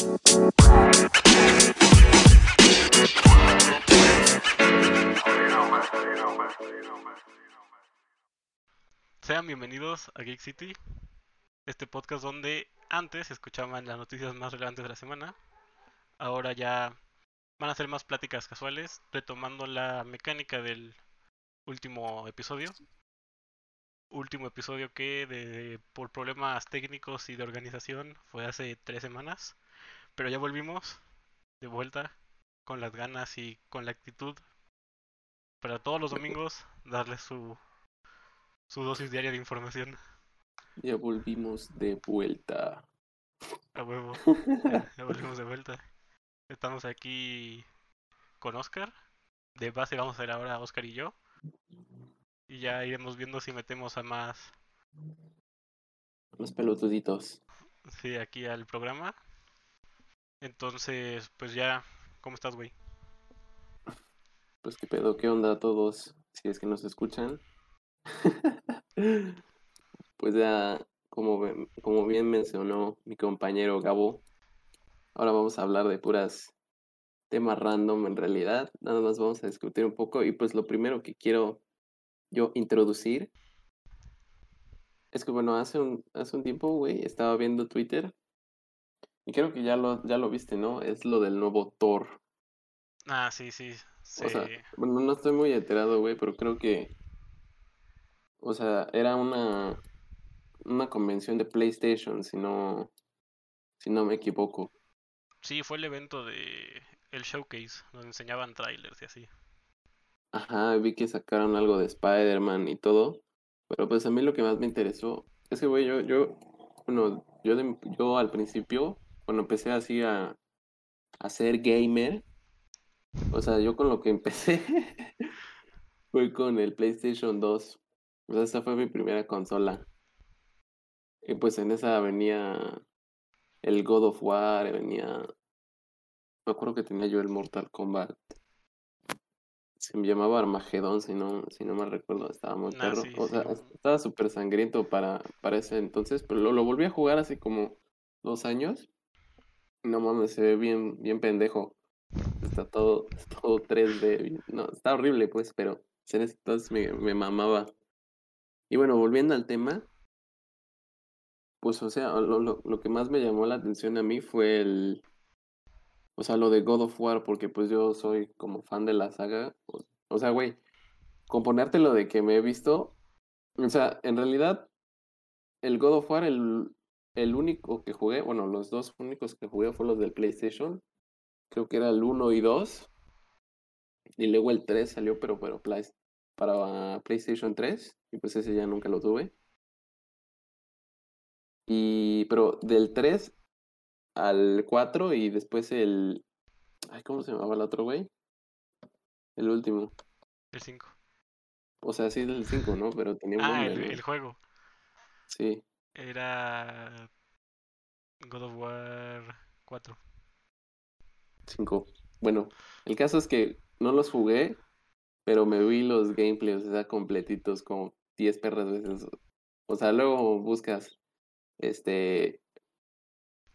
Sean bienvenidos a Geek City, este podcast donde antes escuchaban las noticias más relevantes de la semana. Ahora ya van a ser más pláticas casuales, retomando la mecánica del último episodio. Último episodio que de, por problemas técnicos y de organización fue hace tres semanas. Pero ya volvimos de vuelta con las ganas y con la actitud para todos los domingos darles su, su dosis diaria de información. Ya volvimos de vuelta. A huevo. ya volvimos de vuelta. Estamos aquí con Oscar. De base vamos a ver ahora Oscar y yo. Y ya iremos viendo si metemos a más. Los pelotuditos. Sí, aquí al programa. Entonces, pues ya, ¿cómo estás, güey? Pues qué pedo, qué onda a todos, si es que nos escuchan. pues ya, como, como bien mencionó mi compañero Gabo, ahora vamos a hablar de puras temas random en realidad. Nada más vamos a discutir un poco. Y pues lo primero que quiero yo introducir es que, bueno, hace un, hace un tiempo, güey, estaba viendo Twitter. Y creo que ya lo, ya lo viste, ¿no? Es lo del nuevo Thor. Ah, sí, sí. sí. O sea, bueno, no estoy muy enterado, güey, pero creo que. O sea, era una. Una convención de PlayStation, si no. Si no me equivoco. Sí, fue el evento de. El showcase, donde enseñaban trailers y así. Ajá, vi que sacaron algo de Spider-Man y todo. Pero pues a mí lo que más me interesó es que, güey, yo, yo, bueno, yo, yo al principio, cuando empecé así a, a ser gamer, o sea, yo con lo que empecé fue con el PlayStation 2. O sea, esa fue mi primera consola. Y pues en esa venía el God of War, venía... Me acuerdo que tenía yo el Mortal Kombat se me llamaba Armagedón, si no, si no me recuerdo, estaba muy Ah, perro. sí, o sí. sea, estaba súper sangriento para, para ese entonces, pero lo, lo volví a jugar hace como dos años. No mames, se ve bien, bien pendejo. Está todo, todo 3D. bien- No, está horrible, pues, pero en ese entonces me, me mamaba. Y bueno, volviendo al tema, pues, o sea, lo, lo, lo que más me llamó la atención a mí fue el, o sea, lo de God of War, porque pues yo soy como fan de la saga. O, o sea, güey, componerte lo de que me he visto. O sea, en realidad, el God of War, el, el único que jugué, bueno, los dos únicos que jugué fueron los del PlayStation. Creo que era el 1 y 2. Y luego el 3 salió, pero, pero para PlayStation 3. Y pues ese ya nunca lo tuve. Y, pero del 3 al 4 y después el... Ay, ¿cómo se llamaba el otro, güey? El último. El 5. O sea, sí el 5, ¿no? Pero tenía un Ah, nombre, el, ¿no? el juego. Sí. Era. God of War 4. 5. Bueno, el caso es que no los jugué, pero me vi los gameplays, o completitos, como 10 perras veces. O sea, luego buscas este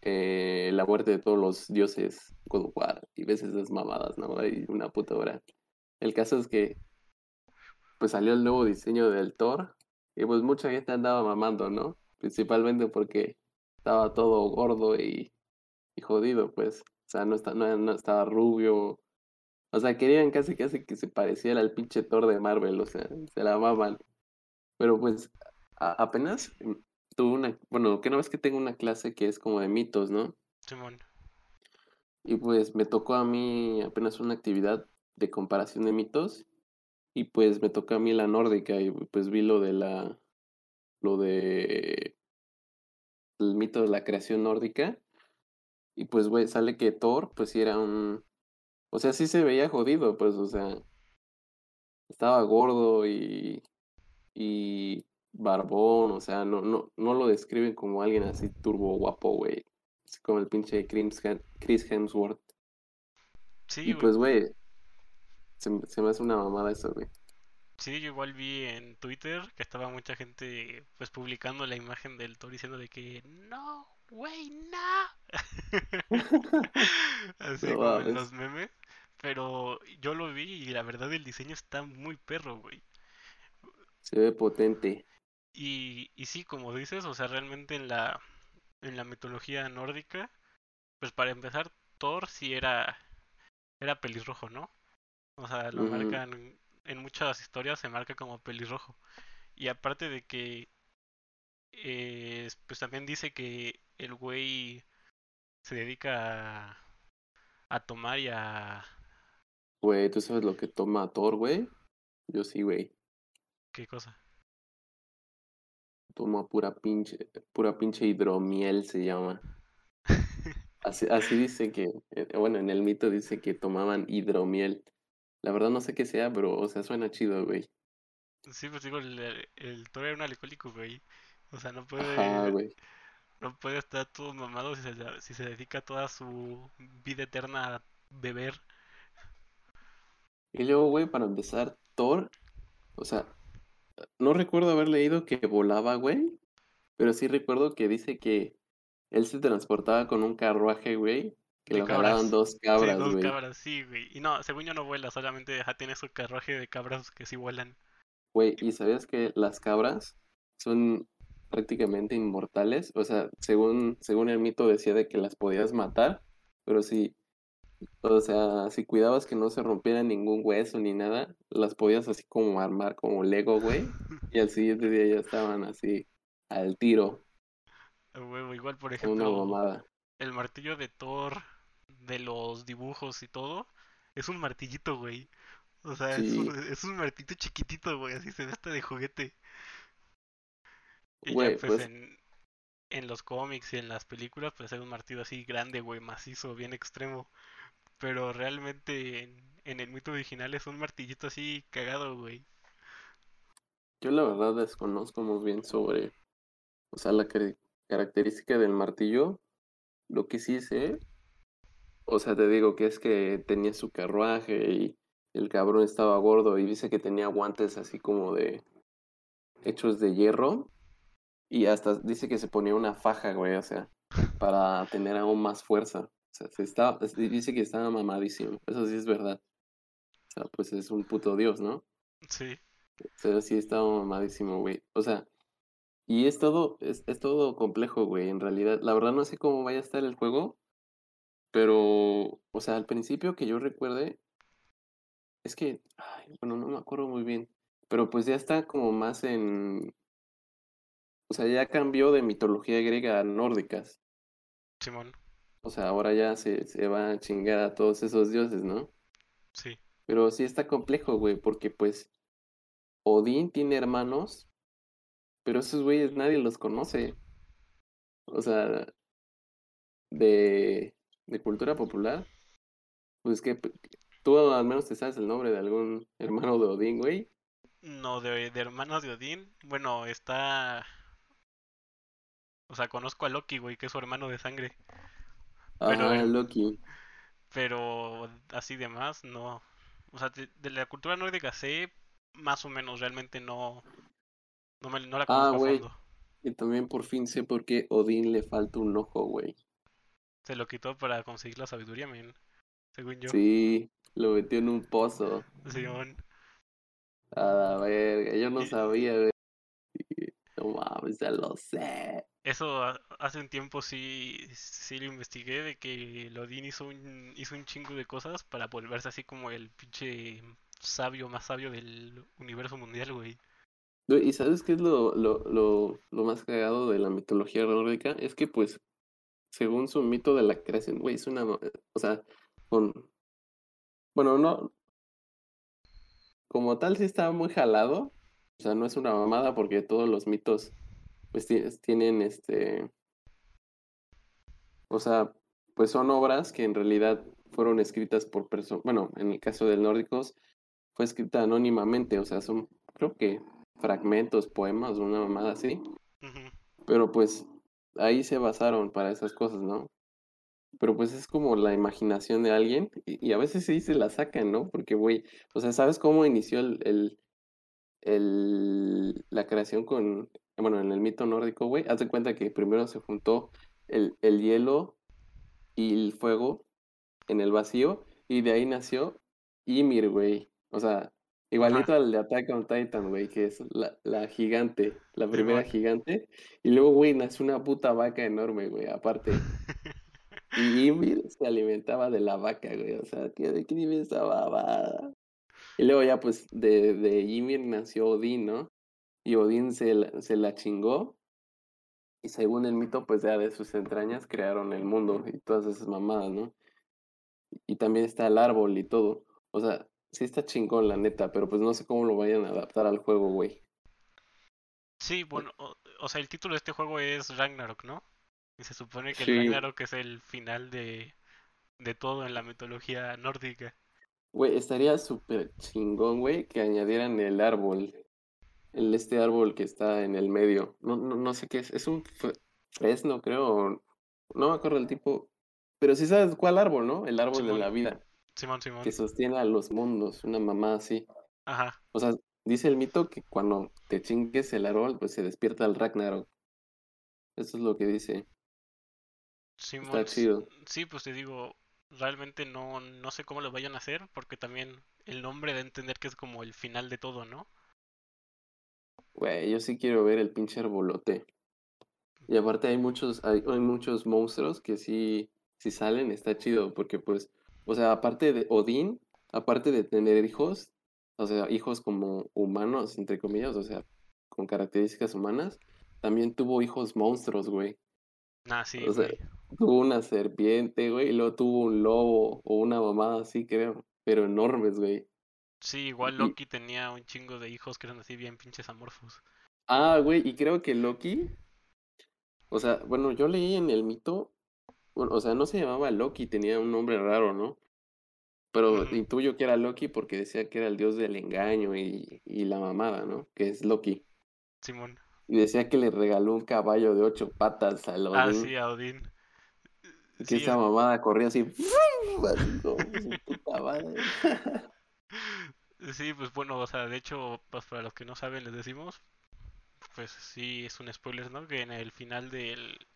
eh, la muerte de todos los dioses God of War y ves esas mamadas, ¿no? Hay una puta hora. El caso es que pues salió el nuevo diseño del Thor y pues mucha gente andaba mamando, ¿no? Principalmente porque estaba todo gordo y, y jodido, pues. O sea, no, está, no, no estaba rubio. O sea, querían casi casi que se pareciera al pinche Thor de Marvel, o sea, se la maman. Pero pues a- apenas mm, tuve una, bueno, que no ves que tengo una clase que es como de mitos, ¿no? Simón. Y pues me tocó a mí apenas una actividad de comparación de mitos. Y pues me tocó a mí la nórdica y pues vi lo de la, lo de el mito de la creación nórdica. Y pues, güey, sale que Thor, pues sí era un, o sea, sí se veía jodido, pues, o sea, estaba gordo y, y barbón, o sea, no, no, no lo describen como alguien así turbo guapo, güey. Así como el pinche Chris Hem- Chris Hemsworth. Sí, Y pues, güey, se me hace una mamada eso, güey. Sí, yo igual vi en Twitter que estaba mucha gente pues publicando la imagen del Thor diciendo de que no, güey, no. Así No como en los memes. Pero yo lo vi y la verdad el diseño está muy perro, güey. Se ve potente. Y, y sí, como dices, o sea, realmente en la, en la mitología nórdica, pues para empezar, Thor sí era, era pelirrojo, ¿no? O sea, lo marcan, en muchas historias se marca como pelirrojo. Y aparte de que, eh, pues también dice que el güey se dedica a, a tomar y a... Güey, ¿tú sabes lo que toma Thor, güey? Yo sí, güey. ¿Qué cosa? Toma pura pinche, pura pinche hidromiel se llama. Así, así dice que, eh, bueno, en el mito dice que tomaban hidromiel. La verdad no sé qué sea, pero, o sea, suena chido, güey. Sí, pues digo, el, el Thor era un alcohólico, güey. O sea, no puede, no puede estar todo mamado si se, si se dedica toda su vida eterna a beber. Y luego, güey, para empezar, Thor, o sea, no recuerdo haber leído que volaba, güey, pero sí recuerdo que dice que él se transportaba con un carruaje, güey, que lo jalaban cabras. dos Sí, cabras, dos güey. cabras, sí, güey. Y no, según yo no vuela, solamente ajá, tiene su carruaje de cabras que sí vuelan. Güey, ¿y sabías que las cabras son prácticamente inmortales? O sea, según, según el mito decía de que las podías matar, pero si, o sea, si cuidabas que no se rompiera ningún hueso ni nada, las podías así como armar como Lego, güey, y al siguiente día ya estaban así al tiro, huevo, igual, por una ejemplo, mamada. el martillo de Thor, de los dibujos y todo, es un martillito, güey. O sea, es un, es un martillito chiquitito, güey, así se ve hasta de juguete. Y ya pues pues en, en los cómics y en las películas, pues es un martillo así grande, güey, macizo, bien extremo. Pero realmente en, en el mito original es un martillito así cagado, güey. yo la verdad desconozco muy bien sobre, o sea, la característica del martillo. Lo que sí sé O sea, te digo que es que tenía su carruaje y el cabrón estaba gordo y dice que tenía guantes así como de hechos de hierro y hasta dice que se ponía una faja, güey, o sea, para tener aún más fuerza. O sea, se está, es- dice que estaba mamadísimo. Eso sí es verdad. O sea, pues es un puto dios, ¿no? Sí, O sea, sí estaba mamadísimo, güey. O sea, y es todo, es, es todo complejo, güey, en realidad. La verdad no sé cómo vaya a estar el juego, pero, o sea, al principio que yo recuerde, Es que, ay, bueno, no me acuerdo muy bien, pero pues ya está como más en, o sea, ya cambió de mitología griega a nórdicas. Simón, O sea, ahora ya se, se va a chingar a todos esos dioses, ¿no? sí. Pero sí está complejo, güey, porque pues Odín tiene hermanos, pero esos güeyes nadie los conoce. O sea, de, de cultura popular, pues que tú al menos te sabes el nombre de algún hermano de Odín, güey. No, de, de hermanos de Odín, bueno, está... O sea, conozco a Loki, güey, que es su hermano de sangre. Pero, her- Loki. pero así de más, no. O sea, de, de la cultura nórdica sé más o menos, realmente no, no, me, no la Ah, conozco a güey. fondo. Y también por fin sé por qué Odín le falta un ojo, güey. Se lo quitó para conseguir la sabiduría, men, según yo. Sí, lo metió en un pozo. Simón. A la verga, yo no Y- sabía, güey. No mames, ya lo sé. Eso ha- hace un tiempo sí, sí lo investigué de que el Odín hizo un, hizo un chingo de cosas para volverse así como el pinche sabio más sabio del universo mundial. Güey, ¿Y sabes qué es lo, lo, lo, lo más cagado de la mitología nórdica? Es que, pues, según su mito de la creación, güey, es una... ma- O sea, con... Bueno, no... Como tal, sí está muy jalado. O sea, no es una mamada porque todos los mitos, pues, ti- tienen, este... O sea, pues son obras que en realidad fueron escritas por personas, bueno, en el caso del nórdicos, fue escrita anónimamente, o sea, son, creo que fragmentos, poemas, una mamada así, pero pues ahí se basaron para esas cosas, ¿no? Pero pues es como la imaginación de alguien y, a veces sí se la sacan, ¿no? Porque, güey, o sea, ¿sabes cómo inició el, el, el- la creación con, bueno, en el mito nórdico, güey? Haz de cuenta que primero se juntó el, el hielo y el fuego en el vacío. Y de ahí nació Ymir, güey. O sea, igualito al de Attack on Titan, güey, que es la, la gigante, la primera gigante. Y luego, güey, nació una puta vaca enorme, güey, aparte. Y Ymir se alimentaba de la vaca, güey. O sea, tío, ¿de qué nivel esa babada? Y luego ya, pues, de, de Ymir nació Odín, ¿no? Y Odín se la, se la chingó. Y según el mito, pues ya de sus entrañas crearon el mundo y todas esas mamadas, ¿no? Y también está el árbol y todo. O sea, sí está chingón, la neta, pero pues no sé cómo lo vayan a adaptar al juego, güey. Sí, bueno, o, o sea, el título de este juego es Ragnarok, ¿no? Y se supone que el Ragnarok es el final de, de todo en la mitología nórdica. güey, estaría súper chingón, güey, que añadieran el árbol. El, este árbol que está en el medio. No, no, no sé qué es. Es un fre- fresno, creo. No me acuerdo el tipo. Pero sí sabes cuál árbol, ¿no? El árbol de la vida. Simón, Que sostiene a los mundos. Una mamá así. Ajá. O sea, dice el mito que cuando te chingues el árbol, pues se despierta el Ragnarok. Eso es lo que dice. Simón, Está chido. sí, pues te digo, realmente no, no sé cómo lo vayan a hacer, porque también el nombre da a entender que es como el final de todo, ¿no? Güey, yo sí quiero ver el pinche arbolote. Y aparte hay muchos, hay, hay muchos monstruos que sí, sí salen, está chido, porque pues, o sea, aparte de Odín, aparte de tener hijos, o sea, hijos como humanos, entre comillas, o sea, con características humanas, también tuvo hijos monstruos, güey. Ah, sí, O sea, güey. tuvo una serpiente, güey, y luego tuvo un lobo o una mamada así, creo, pero enormes, güey. Sí, igual Y, Loki tenía un chingo de hijos que eran así bien pinches amorfos. ah, güey, y creo que Loki, o sea, bueno, yo leí en el mito, bueno, o sea, no se llamaba Loki, tenía un nombre raro, ¿no? Pero intuyo que era Loki porque decía que era el dios del engaño y, y la mamada, ¿no? Que es Loki. Simón. Y decía que le regaló un caballo de ocho patas a Ah, Odín. sí, a Odín. Que Sí, esa es... mamada corría así, como su puta madre. Sí, pues bueno, o sea, de hecho, pues para los que no saben les decimos, pues sí es un spoiler, ¿no? Que en el final del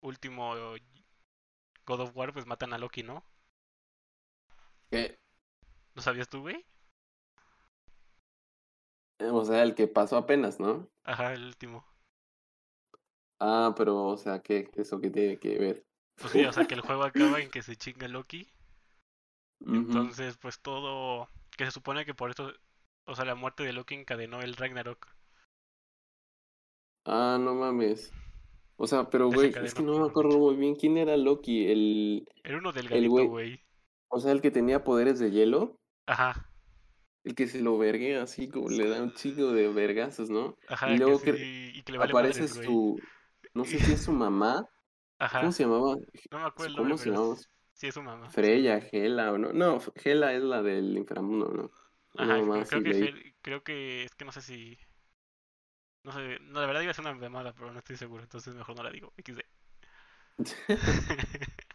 último God of War, pues matan a Loki, ¿no? Que, ¿Lo sabías tú, güey? o sea, el que pasó apenas, ¿no? Ajá, el último. Ah, pero, o sea, ¿qué? ¿Eso qué tiene que ver? Pues sí, o sea que el juego acaba en que se chinga Loki. Entonces, pues todo. Que se supone que por eso. O sea, la muerte de Loki encadenó el Ragnarok. Ah, no mames. O sea, pero, güey, es que no me acuerdo muy bien quién era Loki, el, Era uno el delgadito, güey, o sea, el que tenía poderes de hielo. Ajá, El que se lo vergue así como le da un chingo de vergazos, ¿no? Y ajá, que luego sí. que Y que le vale aparece su, no sé si es su mamá, ¿cómo Ajá, se llamaba? no me acuerdo ¿Cómo se llamaba? sí es su mamá. Freya, Gela, o no, no, Gela es la del inframundo, ¿no? Ajá, mamá creo, creo que creo que es que no sé si. No sé, no, la verdad iba a ser una llamada, pero no estoy seguro, entonces mejor no la digo. XD.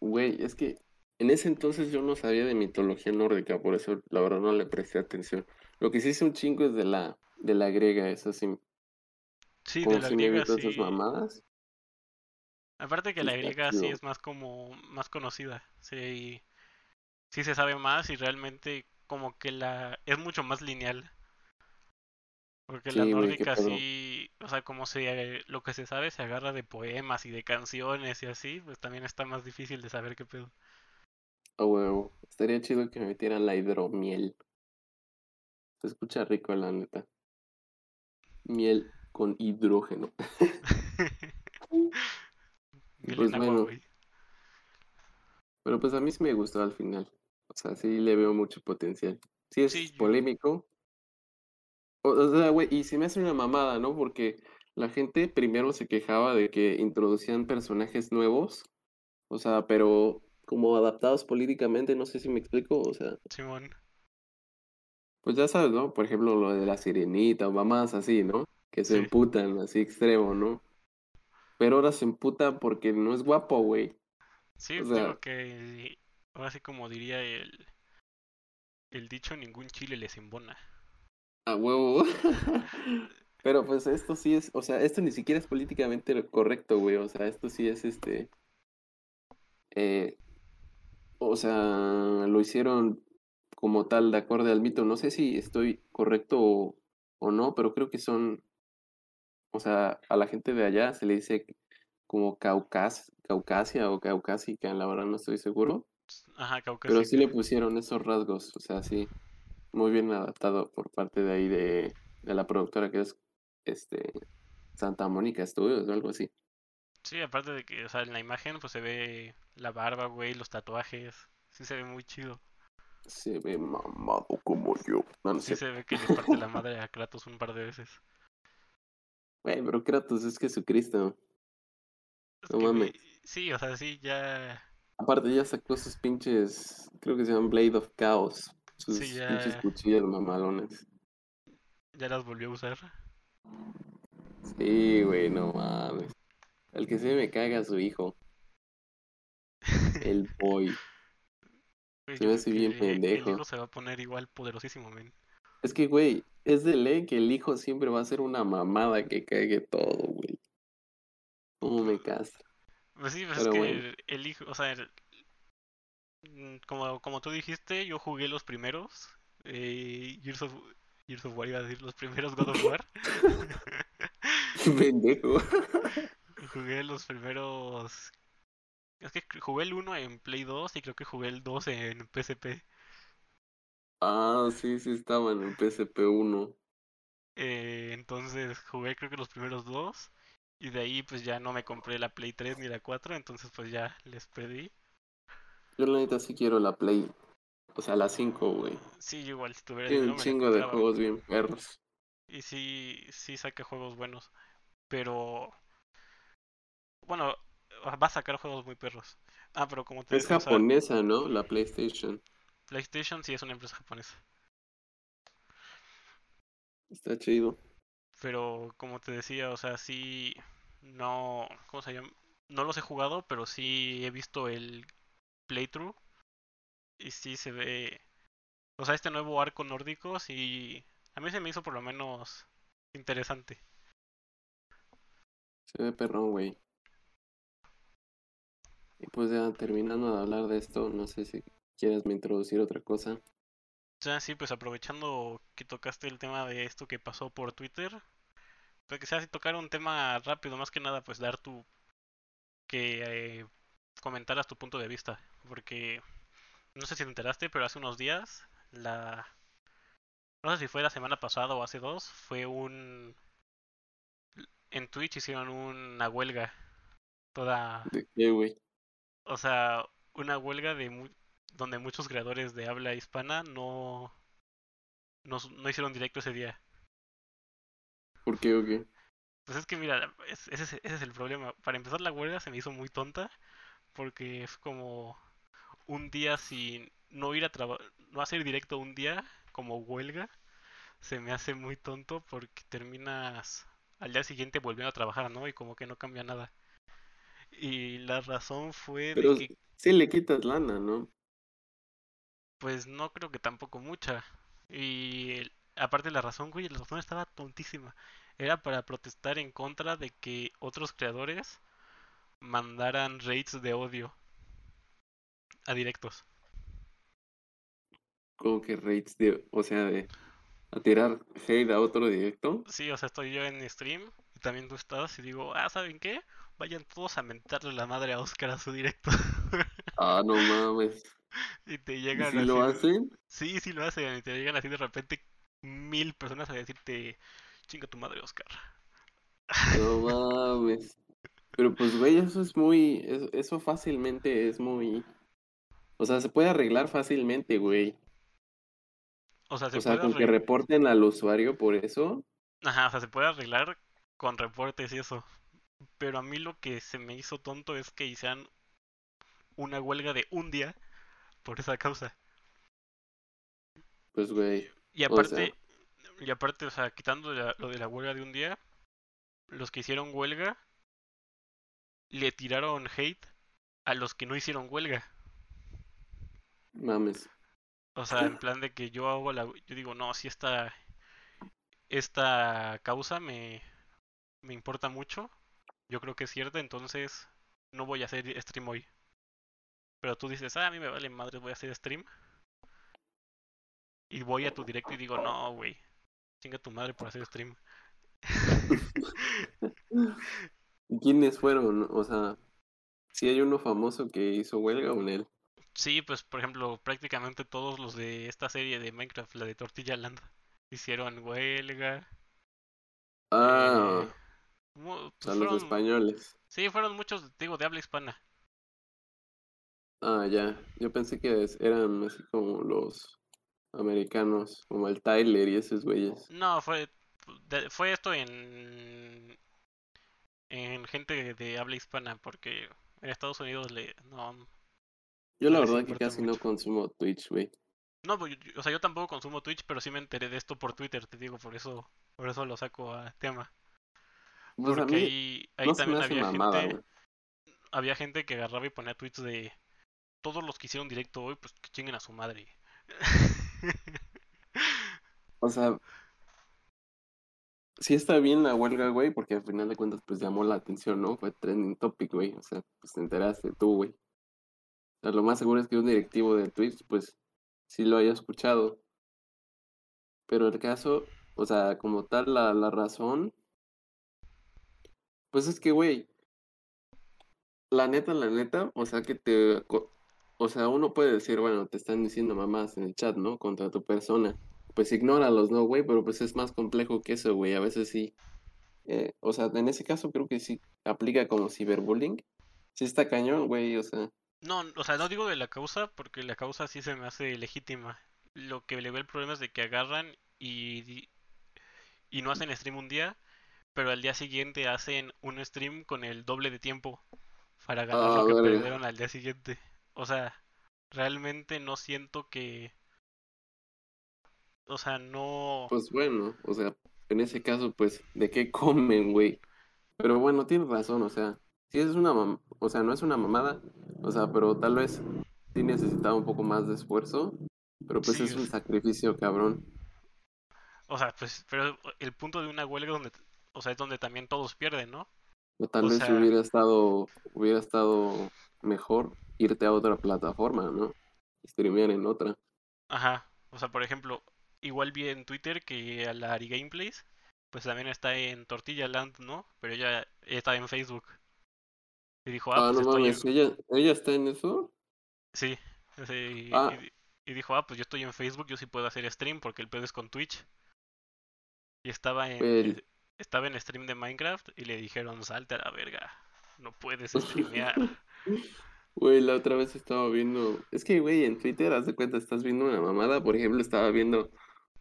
Güey, es que en ese entonces yo no sabía de mitología nórdica, por eso la verdad no le presté atención. Lo que sí es un chingo es de la, de la griega, eso sí, sí, de la si griega todas esas sí. mamadas, Aparte que sí la griega sí es más como más conocida. Sí, sí se sabe más y realmente como que la es mucho más lineal. Porque la Sí, nórdica sí, o sea, como se lo que se sabe se agarra de poemas y de canciones y así, pues también está más difícil de saber qué pedo. A huevo. Estaría chido que me metieran la hidromiel. Se escucha rico, la neta. Miel con hidrógeno. Pues bueno, pero pues a mí sí me gustó al final. O sea, sí le veo mucho potencial. Sí es polémico. O, sea, güey, y se me hace una mamada, ¿no? Porque la gente primero se quejaba de que introducían personajes nuevos. O sea, pero como adaptados políticamente, no sé si me explico. O sea, Simón. pues ya sabes, ¿no? Por ejemplo, lo de la sirenita o mamás así, ¿no? Que se Sí. emputan así extremo, ¿no? Pero ahora se emputa porque no es guapo, güey. Sí, O sea, que ahora sí como diría el, el dicho, ningún chile les embona. A huevo. Pero pues esto sí es, o sea, esto ni siquiera es políticamente correcto, güey. O sea, esto sí es este. eh, o sea, lo hicieron como tal, de acuerdo al mito. No sé si estoy correcto o, o no, pero creo que son. O sea, a la gente de allá se le dice como Caucas, Caucasia o Caucásica, la verdad no estoy seguro. Ajá, Pero caucásica. sí le pusieron esos rasgos, o sea, sí, muy bien adaptado por parte de ahí de, de la productora que es este Santa Mónica Studios o algo así. Sí, aparte de que, o sea, en la imagen pues se ve la barba, güey, los tatuajes. Sí se ve muy chido. Se ve mamado como yo. No, no Sí sé. se ve que le parte la madre a Kratos un par de veces. Güey, pero Kratos es Jesucristo. Es No que, mames. sí, o sea, sí, ya... Aparte ya sacó sus pinches, creo que se llaman Blade of Chaos. Sus Sí, ya- pinches cuchillas mamalones. Ya las volvió a usar. Sí, güey, no mames. El que se me caga a su hijo, el boy. Güey, Se me hace bien pendejo. El hijo se va a poner igual poderosísimo, men. Es que, güey, es de ley que el hijo siempre va a ser una mamada que cague todo, güey. ¿Cómo me castra? Pues sí, pues Pero es que bueno. el, hijo, o sea, el- como, como tú dijiste, yo jugué los primeros. Eh, Gears of, Gears of War, iba a decir, los primeros God of War. Pendejo. Jugué los primeros. Es que jugué el 1 en Play 2 y creo que jugué el 2 en PSP. Ah, sí, sí estaban en PSP1. Eh, entonces jugué creo que los primeros dos. Y de ahí pues ya no me compré la Play 3 ni la 4. Entonces pues ya les pedí. Yo la neta sí quiero la Play. O sea, la 5, güey. Sí, yo igual si tuviera Tiene un chingo de juegos bien perros. Y sí, sí saca juegos buenos. Pero... Bueno, va a sacar juegos muy perros. Ah, pero como te Es decía, o sea, japonesa, ¿no? La PlayStation. PlayStation sí es una empresa japonesa. Está chido. Pero como te decía, o sea, sí, no, ¿cómo se llama? No los he jugado, pero sí he visto el playthrough y sí se ve, o sea, este nuevo arco nórdico sí, a mí se me hizo por lo menos interesante. Se ve perrón, güey. Y pues ya terminando de hablar de esto, no sé si quieres me introducir otra cosa. O sea, sí, pues aprovechando que tocaste el tema de esto que pasó por Twitter, pues que sea así tocar un tema rápido, más que nada, pues dar tu, que eh, comentaras tu punto de vista, porque no sé si te enteraste, pero hace unos días, la, no sé si fue la semana pasada o hace dos, fue un, en Twitch hicieron una huelga, toda, ¿De qué, güey? o sea, una huelga de mu- donde muchos creadores de habla hispana no, no, no hicieron directo ese día. ¿Por qué o qué? Pues es que mira, es- ese, es, ese es el problema. Para empezar la huelga se me hizo muy tonta porque es como un día sin no ir a trabajar, no hacer directo un día como huelga, se me hace muy tonto porque terminas al día siguiente volviendo a trabajar, ¿no? Y como que no cambia nada. Y la razón fue de que sí le quitas lana, ¿no? pues no creo que tampoco mucha. Y aparte la razón, güey, la razón estaba tontísima. Era para protestar en contra de que otros creadores mandaran raids de odio a directos. Como que rates de, o sea, de a tirar hate a otro directo. Sí, o sea, estoy yo en stream y también tú estás y digo, ah, ¿saben qué? Vayan todos a mentarle la madre a Oscar a su directo. Ah, no mames. y te ¿Y llegan si lo así de- hacen? Sí, sí lo hacen y te llegan así de repente mil personas a decirte, chinga tu madre, Oscar. No mames. Pero pues, güey, eso es muy, eso, fácilmente es muy, o sea, se puede arreglar fácilmente, güey. O sea, se O sea, puede con que reporten al usuario por eso, Ajá, o sea, se puede arreglar con reportes y eso. Pero a mí lo que se me hizo tonto es que hicieran una huelga de un día por esa causa. pues, güey, Y O aparte, y aparte, o sea, quitando la- lo de la huelga de un día, los que hicieron huelga le tiraron hate a los que no hicieron huelga. mames. O sea, en plan de que yo hago la, yo digo, no, si está, esta causa me, me importa mucho. Yo creo que es cierta, entonces no voy a hacer stream hoy. Pero tú dices, ah, a mí me vale madre, voy a hacer stream. Y voy a tu directo y digo, no, güey, chinga tu madre por hacer stream. ¿Y ¿Quiénes fueron? O sea, si hay uno famoso que hizo huelga o en él. Sí, pues por ejemplo, prácticamente todos los de esta serie de Minecraft, la de Tortilla Land, hicieron huelga. Ah, Eh, pues, a los españoles. Sí, fueron muchos, digo, de habla hispana. Ah, ya. Yo pensé que eran así como los americanos, como el Tyler y esos güeyes. No, fue, fue esto en, en gente de, habla hispana, porque en Estados Unidos le, no, Yo la verdad que casi no consumo Twitch, güey. no, pues, o sea, yo tampoco consumo Twitch, pero sí me enteré de esto por Twitter, te digo, por eso, por eso lo saco a tema. Pues a Porque mí ahí, ahí no también había mamada, gente, había gente que agarraba y ponía tweets de todos los que hicieron directo hoy, pues que chinguen a su madre. O sea, sí está bien la huelga, güey, porque al final de cuentas pues llamó la atención, ¿no? Fue trending topic, güey. O sea, pues te enteraste tú, güey. O sea, lo más seguro es que un directivo de Twitch, pues, sí lo haya escuchado. Pero el caso, o sea, como tal, la, la razón, pues es que, güey, la neta, la neta, o sea, que te, o sea, uno puede decir, bueno, te están diciendo mamás en el chat, ¿no? Contra tu persona. Pues ignóralos, ¿no, güey? Pero pues es más complejo que eso, güey. A veces sí. eh, o sea, en ese caso creo que sí aplica como ciberbullying. Sí está cañón, güey, o sea. No, o sea, no digo de la causa, porque la causa sí se me hace legítima. Lo que le veo el problema es de que agarran y, y no hacen stream un día, pero al día siguiente hacen un stream con el doble de tiempo para ganar Ah, lo que verga. perdieron al día siguiente. O sea, realmente no siento que... O sea, no... Pues bueno, o sea, en ese caso, pues, ¿de qué comen, güey? Pero bueno, tienes razón, o sea, sí es una mam- o sea, no es una mamada, o sea, pero tal vez sí necesitaba un poco más de esfuerzo, pero pues Sí, es un sacrificio, cabrón. O sea, pues, pero el punto de una huelga donde, o sea, es donde también todos pierden, ¿no? O tal O vez sea- hubiera estado, hubiera estado mejor irte a otra plataforma, ¿no? Streamear en otra. Ajá. O sea, por ejemplo, igual vi en Twitter que a la Ari Gameplays, pues también está en Tortilla Land, ¿no? Pero ella, está en Facebook. Y dijo, ah, Ah, pues no estoy mames, en... ¿ella, ella está en eso? Sí. sí, y, Ah. y- y dijo, ah, pues yo estoy en Facebook, yo sí puedo hacer stream porque el pedo es con Twitch. Y estaba en... El- Estaba en stream de Minecraft y le dijeron, salte a la verga. No puedes streamear. Güey, la otra vez estaba viendo. Es que, güey, en Twitter, haz de cuenta, estás viendo una mamada. Por ejemplo, estaba viendo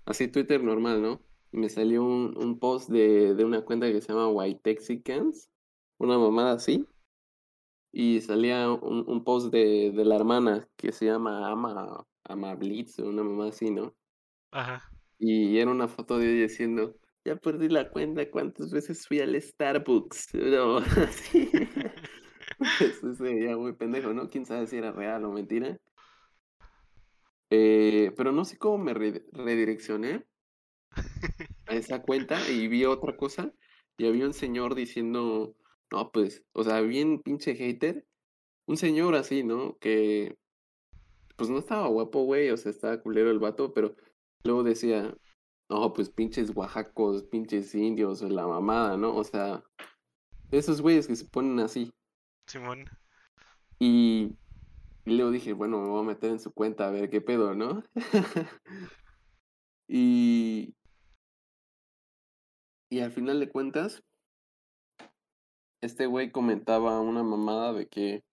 así Twitter normal, ¿no? Y me salió un, un post de, de una cuenta que se llama White Texicans. Una mamada así. Y salía un, un post de, de la hermana que se llama Ama, Ama Blitz, una mamada así, ¿no? Ajá. Y era una foto de ella diciendo, ya perdí la cuenta cuántas veces fui al Starbucks. No, así. Eso sería muy pendejo, ¿no? Quién sabe si era real o mentira. Eh, pero no sé cómo me re- redireccioné a esa cuenta y vi otra cosa y había un señor diciendo, no, pues, o sea, bien pinche hater, un señor así, ¿no? Que pues no estaba guapo, güey, o sea, estaba culero el vato, pero luego decía, no, pues pinches oaxacos, pinches indios, la mamada, ¿no? O sea, esos güeyes que se ponen así. Simón. Y, y luego dije, bueno, me voy a meter en su cuenta a ver qué pedo, ¿no? y, y al final de cuentas, este güey comentaba una mamada de que,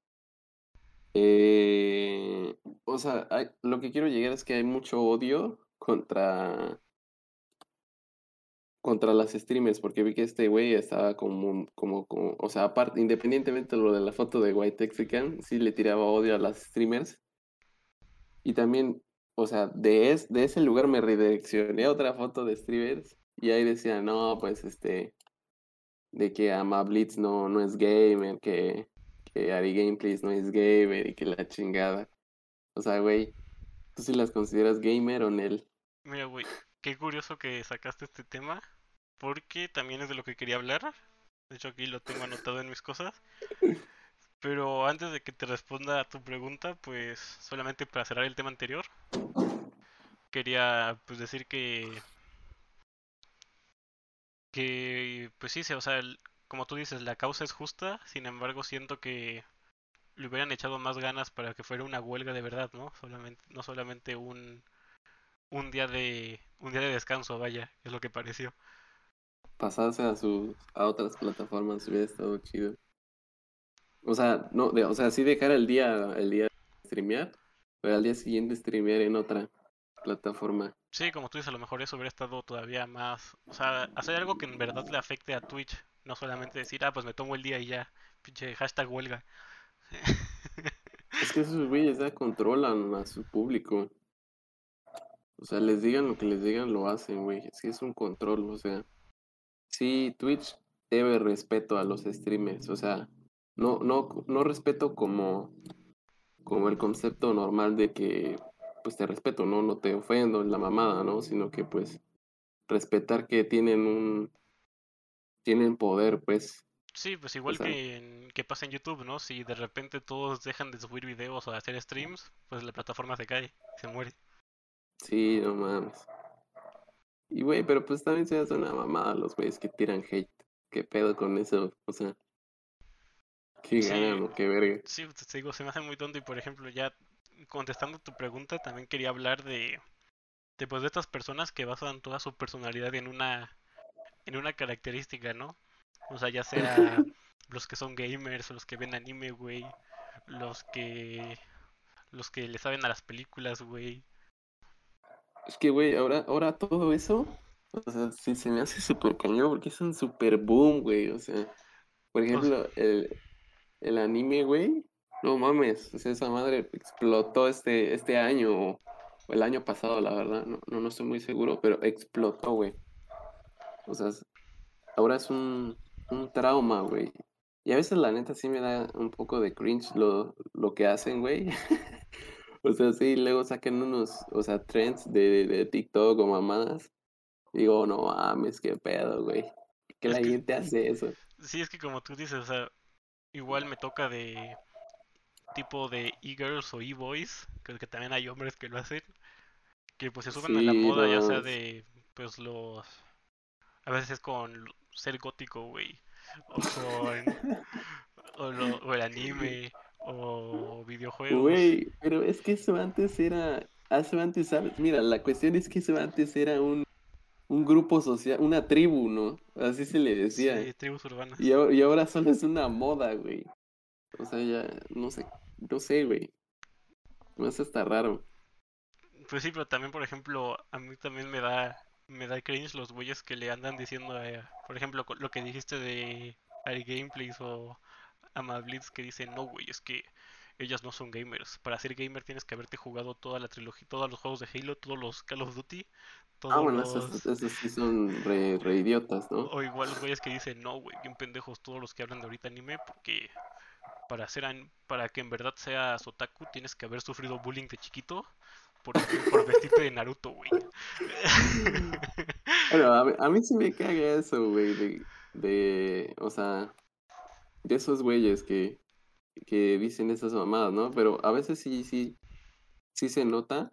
eh, o sea, hay- lo que quiero llegar es que hay mucho odio contra, contra las streamers, porque vi que este güey estaba como, como, como, o sea, aparte, independientemente de lo de la foto de White Texican, sí le tiraba odio a las streamers. Y también, o sea, de, es, de ese lugar me redireccioné a otra foto de streamers y ahí decía, no, pues este, de que Ama Blitz no, no es gamer, que, que Ari Gameplays no es gamer y que la chingada. O sea, güey, ¿tú sí las consideras gamer o Nel? Mira, güey, qué curioso que sacaste este tema, porque también es de lo que quería hablar. De hecho, aquí lo tengo anotado en mis cosas. Pero antes de que te responda a tu pregunta, pues solamente para cerrar el tema anterior, quería pues decir que que pues sí, o sea, el- como tú dices, la causa es justa, sin embargo, siento que le hubieran echado más ganas para que fuera una huelga de verdad, ¿no? Solamente no solamente un un día de un día de descanso, vaya, es lo que pareció. Pasarse a sus a otras plataformas hubiera estado chido. O sea, no, de- o sea, sí dejar el día, el día de streamear, pero al día siguiente streamear en otra plataforma. Sí, como tú dices, a lo mejor eso hubiera estado todavía más, o sea, hacer algo que en verdad le afecte a Twitch, no solamente decir, ah, pues me tomo el día y ya, pinche hashtag huelga. Es que esos güeyes ya controlan a su público. O sea, les digan lo que les digan, lo hacen, güey. Es que es un control, o sea. Sí, Twitch debe respeto a los streamers, o sea, no, no, no respeto como, como el concepto normal de que, pues te respeto, no, no te ofendo, la mamada, ¿no? Sino que, pues, respetar que tienen un, tienen poder, pues. Sí, pues igual sea- que, en- que pasa en YouTube, ¿no? Si de repente todos dejan de subir videos o de hacer streams, pues la plataforma se cae, se muere. Sí, no mames. Y güey, pero pues también se hace una mamada los güeyes que tiran hate. ¿Qué pedo con eso? O sea, ¿qué Sí. ganan o qué verga? Sí, te digo, se me hace muy tonto y por ejemplo ya contestando tu pregunta también quería hablar de, de pues de estas personas que basan toda su personalidad en una en una característica, ¿no? O sea, ya sea los que son gamers los que ven anime, güey, los que los que le saben a las películas, güey. Es que, güey, ahora, ahora todo eso, o sea, sí se me hace súper cañón porque es un súper boom, güey. O sea, por ejemplo, el, el anime, güey, no mames, o sea, esa madre explotó este, este año o el año pasado, la verdad, no, no, no estoy muy seguro, pero explotó, güey. O sea, ahora es un, un trauma, güey. Y a veces la neta sí me da un poco de cringe lo, lo que hacen, güey. O sea, sí, luego sacan unos, o sea, trends de, de TikTok o mamadas. Digo, no mames, qué pedo, güey. Que Es la que- gente hace eso. Sí, es que como tú dices, o sea, igual me toca de tipo de e-girls o e-boys, que, que también hay hombres que lo hacen, que pues se suben a la moda, ya sea no. de pues los a veces es con ser gótico, güey, o con o, lo- o el anime o videojuegos. Güey, pero es que eso antes era, eso antes, ¿sabes? Mira, la cuestión es que eso antes era un, un grupo social, una tribu, ¿no? Así se le decía. Sí, tribus urbanas. Y ahora, y ahora solo es una moda, güey. O sea, ya, no sé, no sé, güey. Me hace hasta raro. Pues sí, pero también, por ejemplo, a mí también me da me da cringe los güeyes que le andan diciendo, a- por ejemplo, lo que dijiste de Ari Gameplays o Amablitz que dicen, no, güey, es que ellas no son gamers. Para ser gamer tienes que haberte jugado toda la trilogía, todos los juegos de Halo, todos los Call of Duty, todos Ah, bueno, los... esos, esos sí son re, re idiotas, ¿no? O igual los güeyes que dicen, no, güey, bien pendejos todos los que hablan de ahorita anime, porque para ser an- para que en verdad seas otaku tienes que haber sufrido bullying de chiquito por, por vestirte de Naruto, güey. Bueno, a mí, a mí sí me caga eso, güey, de, de, o sea, de esos güeyes que, que dicen esas mamadas, ¿no? Pero a veces sí, sí, sí se nota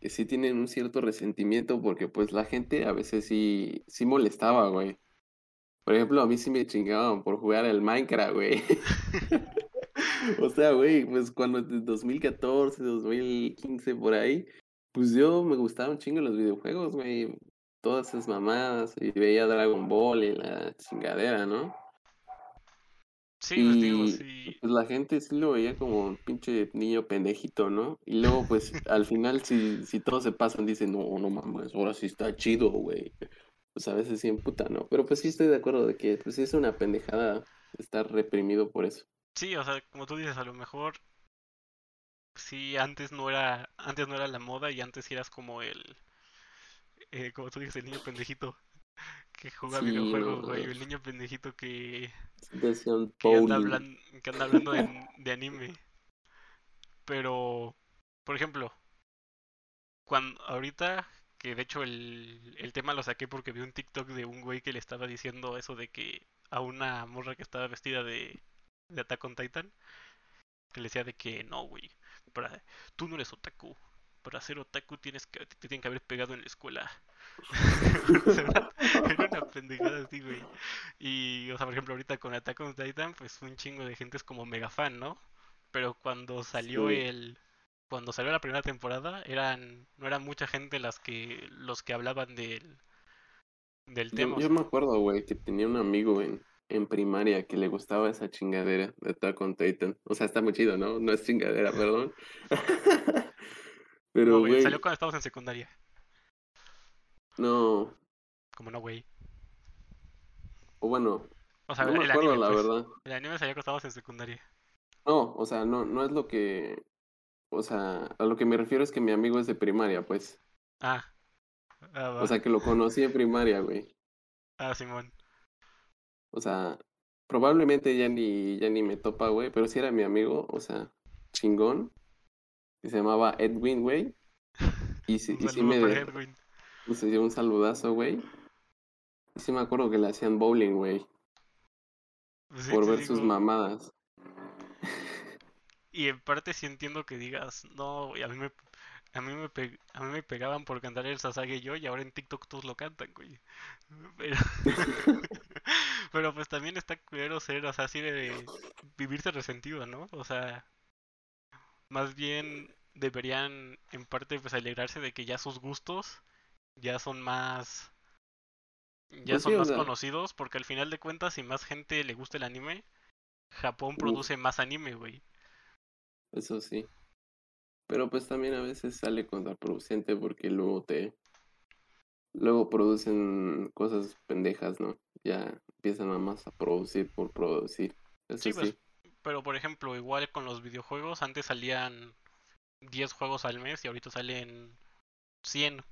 que sí tienen un cierto resentimiento porque pues la gente a veces sí, sí molestaba, güey. Por ejemplo, a mí sí me chingaban por jugar el Minecraft, güey. O sea, güey, pues cuando en 2014, 2015, por ahí, pues yo me gustaban un chingo los videojuegos, güey. Todas esas mamadas, y veía Dragon Ball y la chingadera, ¿no? Sí, pues digo, Y sí. pues la gente sí lo veía como un pinche niño pendejito, ¿no? Y luego, pues, al final, si, si todos se pasan, dicen, no, no mames, ahora sí está chido, güey. Pues a veces sí emputa, ¿no? Pero pues sí estoy de acuerdo de que, pues es una pendejada estar reprimido por eso. Sí, o sea, como tú dices, a lo mejor sí antes no era antes no era la moda y antes eras como el eh, como tú dices, el niño pendejito que juega Sí, videojuegos, no güey, el niño pendejito que decían que anda hablando que anda hablando de, de anime. Pero por ejemplo, cuando ahorita Que de hecho el, el tema lo saqué porque vi un TikTok de un güey que le estaba diciendo eso de que a una morra que estaba vestida de, de Attack on Titan, que le decía de que no, güey, para, tú no eres otaku. Para ser otaku tienes que, te tienen que haber pegado en la escuela. Era, era una pendejada así, güey. Y, o sea, por ejemplo, ahorita con Attack on Titan, pues un chingo de gente es como mega fan, ¿no? Pero cuando salió Sí. el... Cuando salió la primera temporada, eran no eran mucha gente las que los que hablaban del, del tema. Yo, me acuerdo, güey, que tenía un amigo en, en primaria que le gustaba esa chingadera de Attack on Titan. O sea, está muy chido, ¿no? No es chingadera, perdón. no, Pero, güey, güey, salió cuando estábamos en secundaria. No. Como no, güey. O bueno, O sea, no me el acuerdo, anime, la pues. verdad. El anime salió cuando estábamos en secundaria. No, o sea, no, no es lo que. O sea, a lo que me refiero es que mi amigo es de primaria, pues. Ah. Ah. O sea, que lo conocí en primaria, güey. Ah, Simón. O sea, probablemente ya ni, ya ni me topa, güey, pero sí era mi amigo, o sea, chingón. Que se llamaba Edwin, güey. Y sí, Un y sí me de- Edwin. Pues, se dio un saludazo, güey. Y sí me acuerdo que le hacían bowling, güey, Pues sí, por ver sus mamadas. Y en parte sí entiendo que digas, no, güey, a mí me, a mí me, pe- a mí me pegaban por cantar el Sasage yo y ahora en TikTok todos lo cantan, güey. Pero, pero pues también está culero ser, o sea, así de vivirse resentido, ¿no? O sea, más bien deberían en parte pues alegrarse de que ya sus gustos ya son más ya Pues son sí, más sea. conocidos porque al final de cuentas si más gente le gusta el anime Japón Uf. produce más anime, güey. Eso sí. Pero pues también a veces sale contraproducente porque luego te... Luego producen cosas pendejas, ¿no? Ya empiezan nada más a producir por producir. Eso Sí, sí. pues, pero por ejemplo, igual con los videojuegos, antes salían 10 juegos al mes y ahorita salen 100.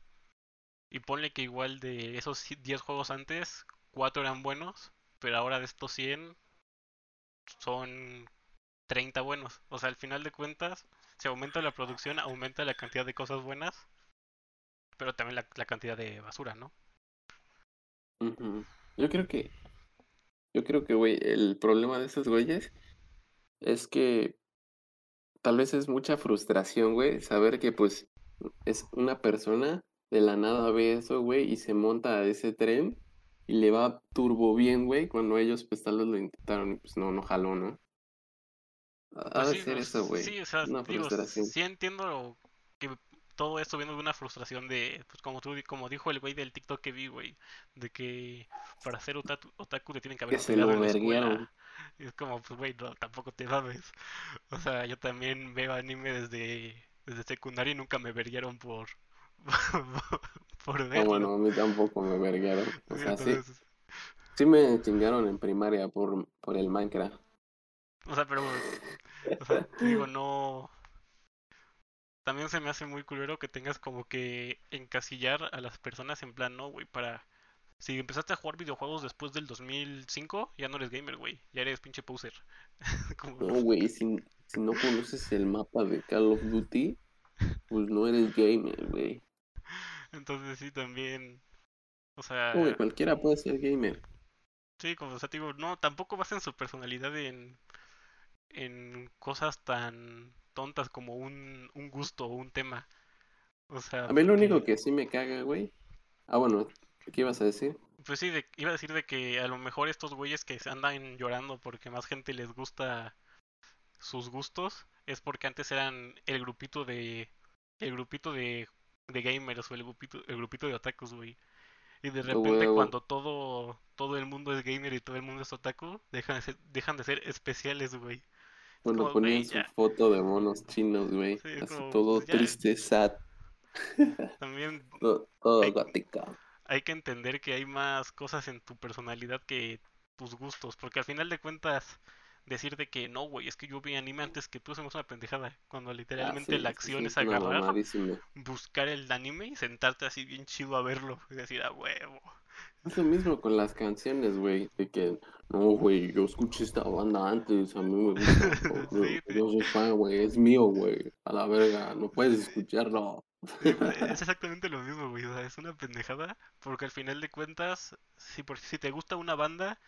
Y ponle que igual de esos 10 juegos antes, 4 eran buenos, pero ahora de estos 100 son 30 buenos. O sea, al final de cuentas, si aumenta la producción, aumenta la cantidad de cosas buenas, pero también la, cantidad de basura, ¿no? Yo creo que... Yo creo que, güey, el problema de esos güeyes es que tal vez es mucha frustración, güey, saber que pues es una persona de la nada ve eso, güey, y se monta a ese tren y le va turbo bien, güey, cuando ellos pues tal vez lo intentaron y pues no, no jaló, ¿no? Ha Pues de sí, ser pues, eso, güey. sí, o sea, digo, sí entiendo que todo esto viene de una frustración de, pues como tú, como dijo el güey del TikTok que vi, güey, de que para ser otaku, otaku te tienen que haber Que se lo en la escuela. verguearon. Y es como, pues güey, no, tampoco te mames. O sea, yo también veo anime desde, desde secundaria y nunca me verguieron por, por No, verlo. bueno, a mí tampoco me verguearon. O sea, sí, entonces, sí me chingaron en primaria por, por el Minecraft. O sea, pero, o sea, te digo, no. También se me hace muy culero que tengas como que encasillar a las personas en plan, no, güey, para. Si empezaste a jugar videojuegos después del 2005, ya no eres gamer, güey, ya eres pinche poser. Como, No, güey, si, si no conoces el mapa de Call of Duty, pues no eres gamer, güey. Entonces sí, también. O sea, cualquiera puede ser gamer. sí, como, o sea, digo, no, tampoco basen su personalidad en, en cosas tan tontas como un, un gusto o un tema. O sea, A mí lo único que sí me caga, güey. Ah, bueno, ¿qué ibas a decir? Pues sí, de- iba a decir de que a lo mejor estos güeyes que se andan llorando porque más gente les gusta sus gustos es porque antes eran el grupito de el grupito de, de gamers o el grupito el grupito de otakus, güey. Y de repente huevo. cuando todo todo el mundo es gamer y todo el mundo es otaku, dejan de ser, dejan de ser especiales, güey. Cuando como, ponían güey, su ya. foto de monos chinos, güey. Sí, es Así como, todo pues ya. triste, sad, También todo, todo Ay. gótico. hay que entender que hay más cosas en tu personalidad que tus gustos, porque al final de cuentas decir de que no, güey, es que yo vi anime antes que tú, es una pendejada, cuando Ah, literalmente sí, la sí acción es agarrar, buscar el anime y sentarte así bien chido a verlo y decir, a huevo. Es lo mismo con las canciones, güey. De que, no, güey, yo escuché esta banda antes, a mí me gusta. o, Sí. Yo soy fan, güey, es mío, güey. A la verga, no puedes escucharlo. Es exactamente lo mismo, güey. O sea, es una pendejada. Porque al final de cuentas, si, por, si te gusta una banda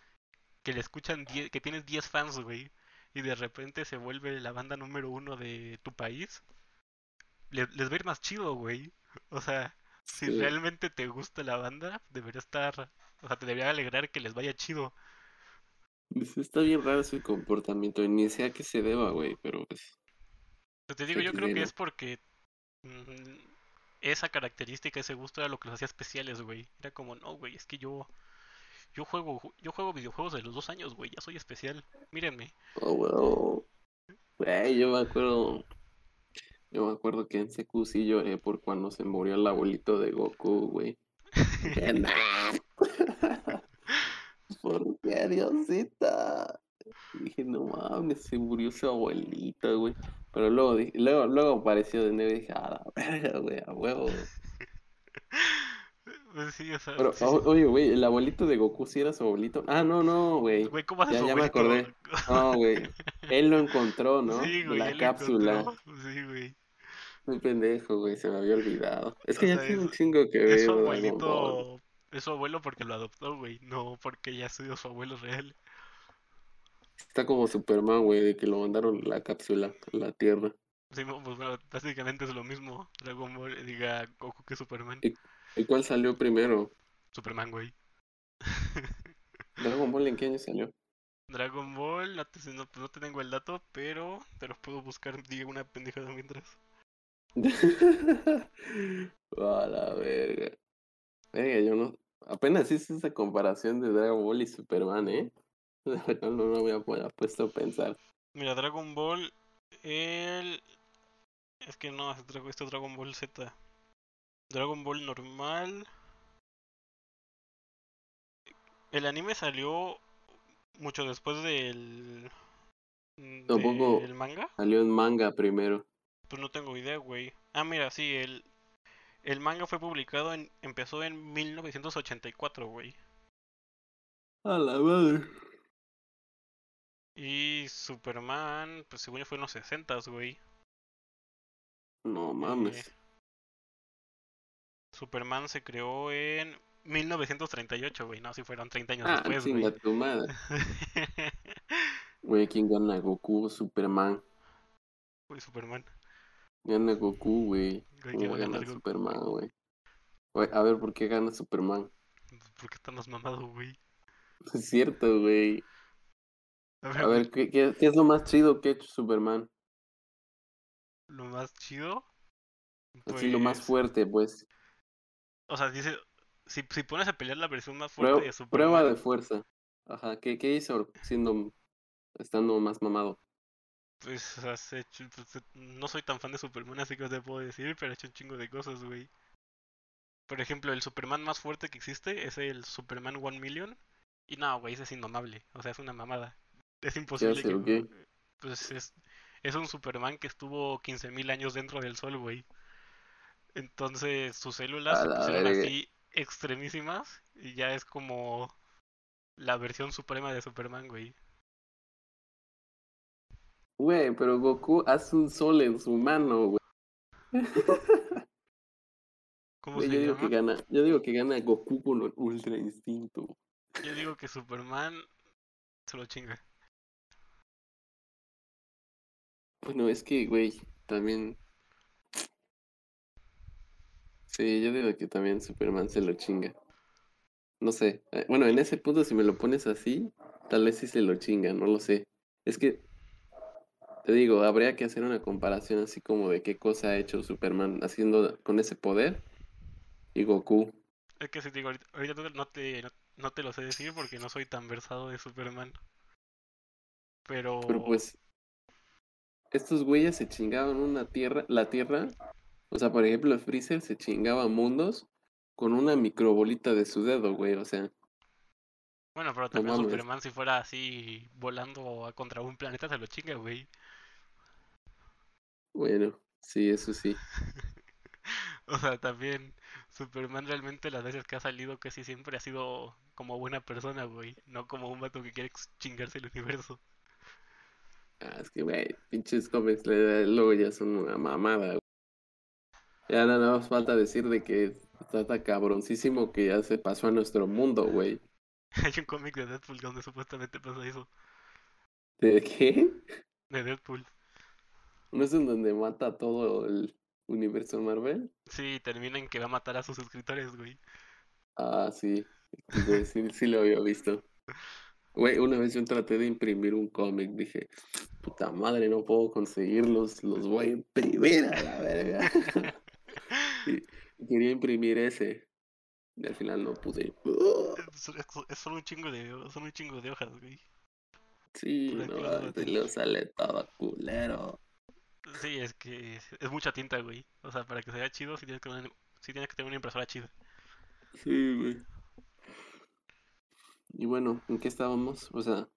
que le escuchan 10 que tienes 10 fans, güey, y de repente se vuelve la banda número uno de tu país, le- les va a ir más chido, güey. O sea, si Sí. realmente te gusta la banda, debería estar. O sea, te debería alegrar que les vaya chido. Pues está bien raro ese comportamiento, y ni sé a qué se deba, güey, pero pues. Pero te digo, yo creo que es porque mm, esa característica, ese gusto era lo que los hacía especiales, güey. Era como, no, güey, es que yo yo juego ju- yo juego videojuegos de los dos años, güey, ya soy especial. Mírenme. Oh, bueno. Güey, yo me acuerdo. Yo me acuerdo que en CQ sí lloré por cuando se murió el abuelito de Goku, güey. ¿Por qué, Diosita? Dije, no mames, se murió su abuelita, güey. Pero luego, dije- luego, luego apareció de nuevo y dije, a la verga, güey, a huevo. sí, o sea, Pero, sí, o- oye, güey, el abuelito de Goku sí era su abuelito. Ah, no, no, güey. Güey, ¿cómo hace Ya, su ya me acordé. No, güey. Él lo encontró, ¿no? Sí, güey, La él cápsula. encontró. Sí, güey. Muy pendejo, güey, se me había olvidado. Es O que ya sea, tiene un es- chingo que Es su ver Dragon Ball. abuelito, es su abuelo porque lo adoptó, güey, no porque ya ha sido su abuelo real. Está como Superman, güey, de que lo mandaron la cápsula a la Tierra. Sí, pues bueno, básicamente es lo mismo. Dragon Ball, diga Goku que Superman. ¿Y, y cuál salió primero? Superman, güey. ¿Dragon Ball en qué año salió? Dragon Ball, no te, no, no te tengo el dato, pero te los puedo buscar, diga una pendejada mientras. A la verga. Verga, yo no. Apenas hice esa comparación de Dragon Ball y Superman, ¿eh? La verdad no me había pu- puesto a pensar. Mira, Dragon Ball, el... Es que no, esto es Dragon Ball Z. Dragon Ball normal. El anime salió mucho después del... Tampoco- del manga. Salió en manga primero. Pues no tengo idea, güey. Ah, mira, sí, el, el manga fue publicado en, empezó en 1984, güey. A la madre. Y Superman, pues según yo fue en los 60, güey. No Eh, mames. Superman se creó en 1938, güey. No, si fueron 30 años Ah, después, güey. tu madre. Güey, ¿quién gana? ¿Goku o Superman? Güey, Superman. Gana Goku, güey. ¿Cómo gana. Superman, güey? A ver, ¿por qué gana Superman? Porque está más mamado, güey. Es cierto, güey. A ver, A güey, ver, ¿qué, qué, qué es lo más chido que ha hecho Superman? lo más chido. Así, lo más pues, fuerte, pues. O sea, dice, si, si pones a pelear la versión más Prueba, fuerte de Superman. prueba de fuerza. Ajá, ¿qué, qué hizo siendo, estando más mamado? Pues has hecho, pues, no soy tan fan de Superman, así que no te puedo decir, pero ha hecho un chingo de cosas, güey. Por ejemplo, el Superman más fuerte que existe es el Superman One Million. Y no, güey, ese es indomable. O sea, es una mamada. Es imposible hace que... o? Pues es, es un Superman que estuvo 15.000 años dentro del sol, güey. Entonces sus células se pusieron así extremísimas y ya es como la versión suprema de Superman, güey. Güey, pero Goku hace un sol en su mano, güey. ¿Cómo Güey, se Yo digo que gana, yo digo que gana Goku con el ultra instinto. Yo digo que Superman se lo chinga. Bueno, es que, güey, también. Sí, yo digo que también Superman se lo chinga. No sé. eh, Bueno, en ese punto, si me lo pones así, tal vez sí se lo chinga, no lo sé. Es que, te digo, habría que hacer una comparación así como de qué cosa ha hecho Superman haciendo con ese poder y Goku. Es que si te digo, ahorita, ahorita no te- no te, no, no te lo sé decir porque no soy tan versado de Superman. Pero... Pero pues, estos güeyes se chingaban una tierra, la tierra. O sea, por ejemplo, Freezer se chingaba mundos con una microbolita de su dedo, güey. O sea, Bueno, pero también mames. Superman si fuera así volando contra un planeta se lo chinga, güey. bueno, sí, eso sí. O sea, también Superman realmente las veces que ha salido casi siempre ha sido como buena persona, güey. No como un vato que quiere chingarse el universo. Ah, es que, güey, pinches cómics le- luego ya son una mamada, güey. Ya nada más falta decir de que está tan cabroncísimo que ya se pasó a nuestro mundo, güey. Hay un cómic de Deadpool donde supuestamente pasa eso. ¿De qué? De Deadpool. ¿No es en donde mata todo el universo Marvel? Sí, termina en que va a matar a sus escritores, güey. Ah, sí. Sí, sí, sí lo había visto. Güey, una vez yo traté de imprimir un cómic, dije, puta madre, no puedo conseguirlos, los voy a imprimir a la verga. Quería imprimir ese. Y al final no pude. Es solo un chingo de, son un chingo de hojas, güey. Sí, no, te lo sale todo culero. Sí, es que es, mucha tinta, güey. O sea, para que se vea chido, sí tienes que, sí tienes que tener una impresora chida. Sí, güey. Y bueno, ¿en qué estábamos? O sea,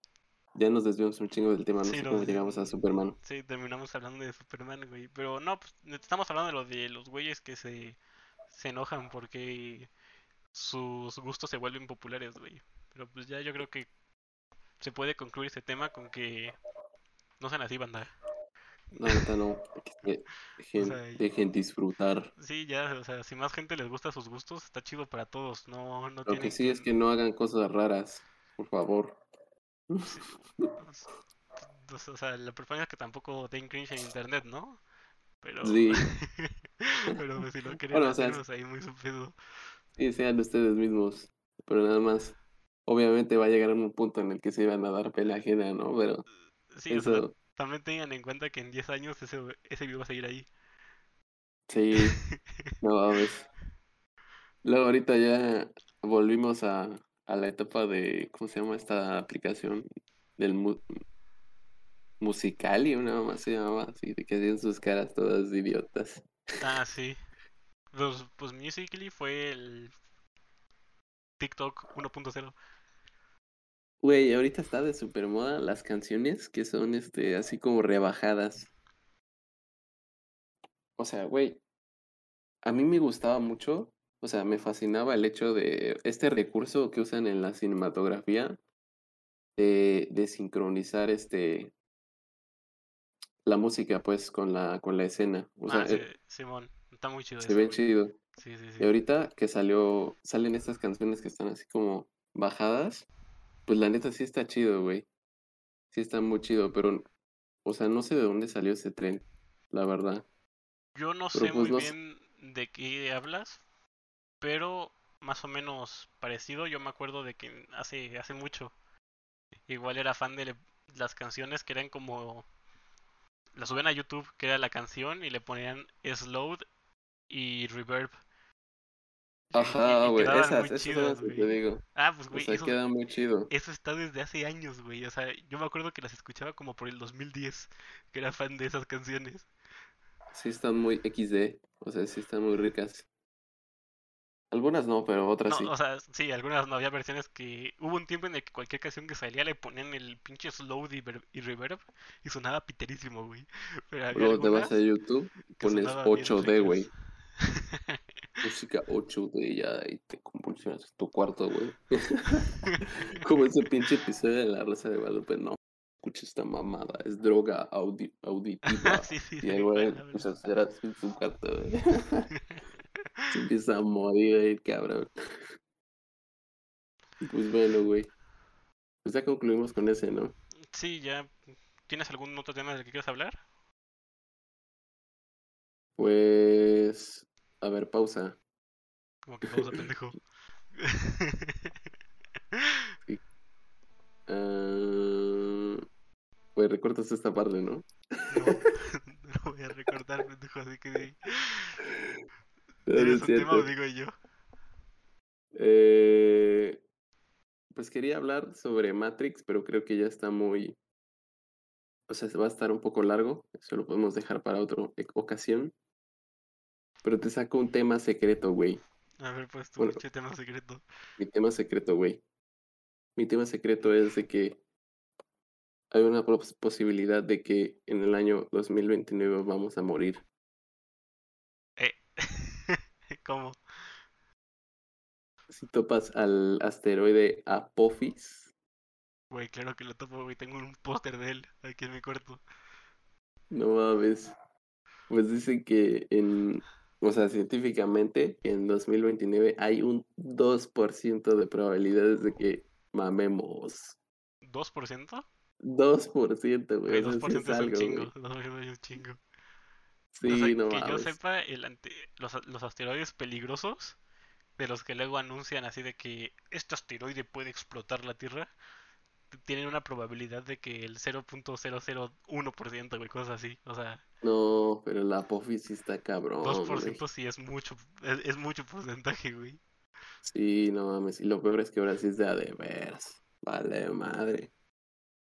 ya nos desviamos un chingo del tema, no Sí, sé cómo llegamos a. Superman. Sí, terminamos hablando de Superman, güey. Pero no, pues estamos hablando de lo de los güeyes que se, se enojan porque sus gustos se vuelven populares, güey. Pero pues ya yo creo que se puede concluir ese tema con que no sean así, banda. La neta no, que dejen, sea, dejen disfrutar. Sí, ya, o sea, si más gente les gusta sus gustos, está chido para todos. No, no Lo que sí es que no hagan cosas raras, por favor. Pues, o sea, la preferencia es que tampoco den cringe en internet, ¿no? Pero, Sí. pero pues, si lo quieren Bueno, o sea, hacer, pues ahí muy su pedo. Sí, sean ustedes mismos, pero nada más. Obviamente va a llegar a un punto en el que se iban a dar pena ajena, ¿no? Pero Sí, o sea, eso, también tengan en cuenta que en 10 años ese, ese video va a seguir ahí. sí, no mames. Luego ahorita ya volvimos a, a la etapa de, ¿cómo se llama esta aplicación? Del mu musical y una mamá se llamaba así, de que hacían sus caras todas idiotas. Ah, sí. Pues, pues Musical.ly fue el TikTok 1.0. Güey, ahorita está de super moda las canciones que son este así como rebajadas. O sea, güey, a mí me gustaba mucho, o sea, me fascinaba el hecho de este recurso que usan en la cinematografía de, de sincronizar este la música pues con la con la escena. O sea, Ah, sí, eh, Simón. Está muy chido se ve chido. Sí, sí, Y sí. ahorita que salió, salen estas canciones que están así como bajadas, pues la neta sí está chido, güey. Sí está muy chido, pero, o sea, no sé de dónde salió ese tren, la verdad. Yo no Pero sé pues muy no bien de qué hablas, pero más o menos parecido. Yo me acuerdo de que hace, hace mucho igual era fan de le- las canciones que eran como... Las subían a YouTube, que era la canción, y le ponían slowed y reverb. Ajá, güey, esas, muy esas son chidas, las que te digo. Ah, pues O güey, sea, eso, queda muy chido. eso está desde hace años, güey. O sea, yo me acuerdo que las escuchaba como por el 2010, que era fan de esas canciones. Sí están muy XD, o sea, sí están muy ricas. Algunas no, pero otras No, sí. o sea, sí, algunas no había versiones que... Hubo un tiempo en el que cualquier canción que salía le ponían el pinche slow y, ver- y reverb y sonaba piterísimo, güey. Pero Luego te vas a YouTube, pones sonaban bien 8D, güey. Música 8D ya y te convulsionas tu cuarto, güey. Como ese pinche episodio de La Rosa de Guadalupe, no. Escucha esta mamada, es droga audi- auditiva. sí, sí, Y el güey bueno, empieza a hacer así en su cuarto, güey. Se empieza a morir el cabrón. Pues bueno, güey. Pues ya concluimos con ese, ¿no? Sí, ya. ¿Tienes algún otro tema del que quieras hablar? Pues. A ver, pausa. Como que pausa, pendejo. Ah, Pues recortas esta parte, ¿no? No, no voy a recordar, pendejo, así que di- No, no ¿Tienes es un tema o digo yo? Eh, Pues quería hablar sobre Matrix, pero creo que ya está muy. O sea, se va a estar un poco largo. Eso lo podemos dejar para otra ocasión. Pero te saco un tema secreto, güey. A ver, pues tu Bueno. tema secreto. Mi tema secreto, güey. Mi tema secreto es de que hay una pos- posibilidad de que en el año 2029 vamos a morir. Eh. ¿Cómo? Si topas al asteroide Apophis, Güey, claro que lo topo, güey. Tengo un póster de él aquí en mi cuarto. No mames. Pues dicen que en, o sea, científicamente, en 2029 hay un 2% de probabilidades de que mamemos. ¿2%? 2%, güey. Güey, o sea, sí 2% es un algo, chingo. güey. 2% es un chingo. Sí, o sea, no que yo sepa, el ante- los, los asteroides peligrosos, de los que luego anuncian así de que este asteroide puede explotar la Tierra, tienen una probabilidad de que el 0.001%, güey, cosas así. O sea, No, pero la sí está cabrón, güey. 2% sí es mucho, es, es mucho porcentaje, güey. Sí, no mames. Y lo peor es que ahora sí es de a de veras. Vale, madre.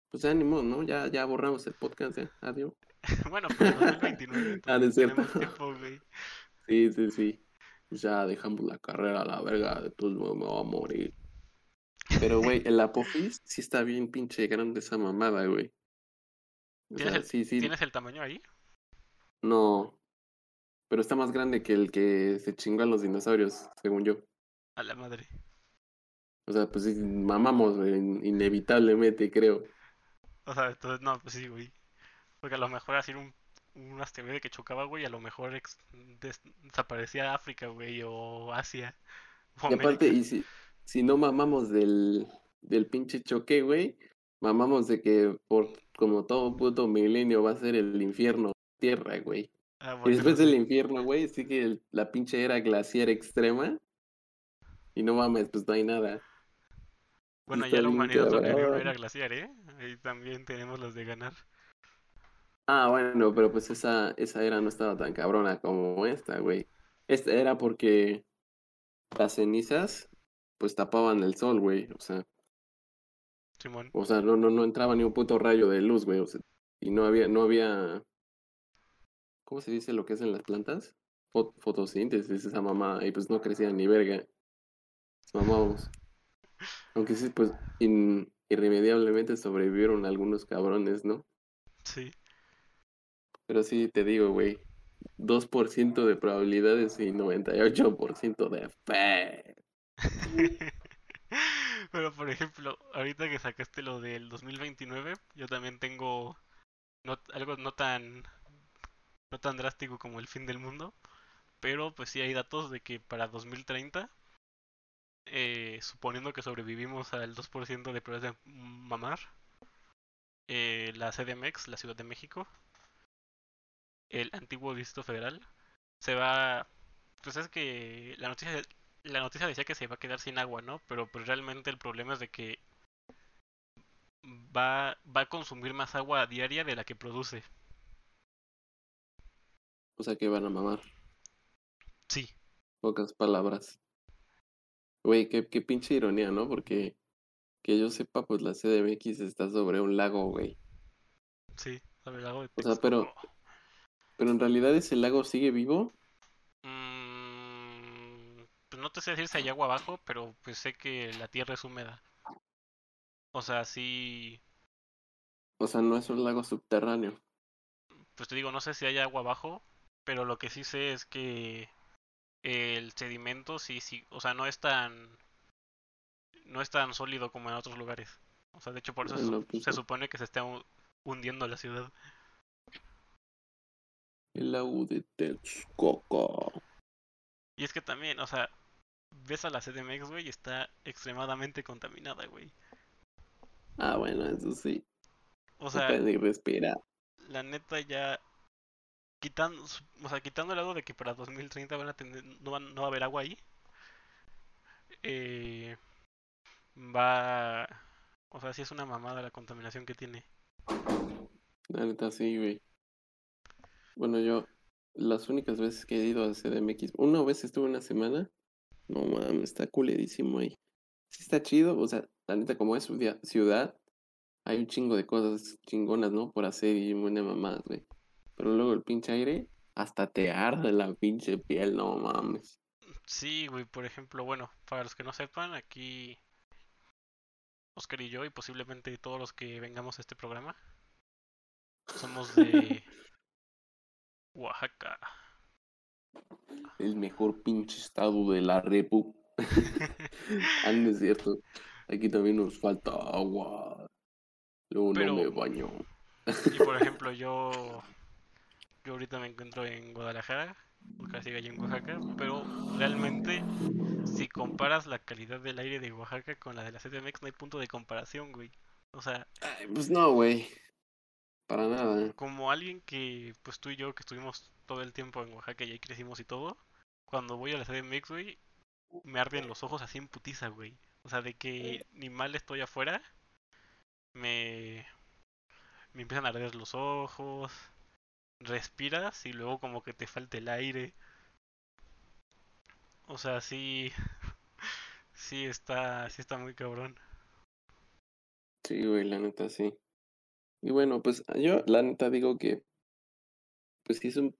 Pues ánimo, ¿no? Ya, ya borramos el podcast, ya. Adiós. Bueno, pero 2029 Ah, es cierto. tiempo, güey. Sí, sí, sí. Ya dejamos la carrera a la verga, de todos modos me voy a morir. Pero, güey, el Apophis sí está bien pinche grande esa mamada, güey. O ¿Tienes sea, el- sí, sí. ¿Tienes el tamaño ahí? No. Pero está más grande que el que se chingó a los dinosaurios, según yo. A la madre. O sea, pues sí, mamamos, güey, in- inevitablemente, creo. O sea, entonces, no, pues sí, güey. Porque a lo mejor así un, un asteroide que chocaba, güey, a lo mejor ex- des- desaparecía África, güey, o Asia, o Y aparte, y si, si no mamamos del, del pinche choque, güey, mamamos de que por como todo puto milenio va a ser el infierno tierra, güey. Ah, Y después del sí. infierno, güey, sigue el- la pinche era glaciar extrema. Y no mames, pues no hay nada. Bueno, está ya la humanidad una cabrón. era glaciar, ¿eh? Ahí también tenemos las de ganar. Ah, bueno, pero pues esa, esa era no estaba tan cabrona como esta, güey. Esta era porque las cenizas, pues tapaban el sol, güey. O sea, Simón. o sea, no, no, no entraba ni un puto rayo de luz, güey. O sea, y no había, no había, ¿cómo se dice lo que hacen las plantas? Fo- fotosíntesis, esa mamá, y pues no crecían ni verga. Mamábamos. Aunque sí, pues in- irremediablemente sobrevivieron algunos cabrones, ¿no? Sí. Pero sí, te digo, güey, 2% de probabilidades y 98% de fe. Pero por ejemplo, ahorita que sacaste lo del 2029, yo también tengo no- algo no tan no tan drástico como el fin del mundo, pero pues sí hay datos de que para 2030 eh, suponiendo que sobrevivimos al 2% de probabilidad de mamar, eh, la CDMX, la Ciudad de México, el antiguo Distrito Federal, se va... Pues es que la noticia, la noticia decía que se va a quedar sin agua, ¿no? Pero pues realmente el problema es de que va, va a consumir más agua diaria de la que produce. O sea que van a mamar. Sí, Pocas palabras. Güey, qué, qué pinche ironía, ¿no? Porque que yo sepa, pues la CDMX está sobre un lago, güey. sí, sobre el lago de O sea, pero-. Pero en realidad ese lago sigue vivo. Mm, pues no te sé decir si hay agua abajo, pero pues sé que la tierra es húmeda. O sea, sí, O sea, no es un lago subterráneo. pues te digo, no sé si hay agua abajo, pero lo que sí sé es que el sedimento sí, sí, o sea, no es tan, no es tan sólido como en otros lugares. O sea, de hecho por eso se pues, se supone que se está hu- hundiendo la ciudad. El lago de Texcoco. Y es que también, o sea, ves a la CDMX, güey, y está extremadamente contaminada, güey. Ah, bueno, eso sí. O sea, respirar. la neta ya quitando, o sea, quitando el lado de que para 2030 van a tener, no, van- no va a haber agua ahí. eh, va, o sea, sí es una mamada la contaminación que tiene. La neta, sí, güey. Bueno, yo, las únicas veces que he ido a CDMX, una vez estuve una semana. No mames, está culerísimo ahí. Sí está chido, o sea, la neta, como es ciudad, hay un chingo de cosas chingonas, ¿no? Por hacer y buena mamadas, güey. Pero luego el pinche aire, hasta te arde la pinche piel, no mames. Sí, güey, por ejemplo, bueno, para los que no sepan, aquí Oscar y yo y posiblemente todos los que vengamos a este programa somos de Oaxaca. El mejor pinche estado de la Repu. Ah, no es cierto. aquí también nos falta agua. Luego Pero- no me baño. Y por ejemplo, yo, yo ahorita me encuentro en Guadalajara, o casi allá en Oaxaca, pero realmente si comparas la calidad del aire de Oaxaca con la de la CDMX no hay punto de comparación, güey. O sea, Ay, pues no, güey. Para nada. como alguien que, pues tú y yo que estuvimos todo el tiempo en Oaxaca y ahí crecimos y todo, cuando voy a la CDMX, güey, me arden los ojos así en putiza, güey. O sea, de que ni mal estoy afuera, me, me empiezan a arder los ojos, respiras y luego como que te falta el aire. O sea, sí, sí está, sí está muy cabrón. Sí, güey, la neta sí. Y bueno, pues yo la neta digo que, pues sí es un,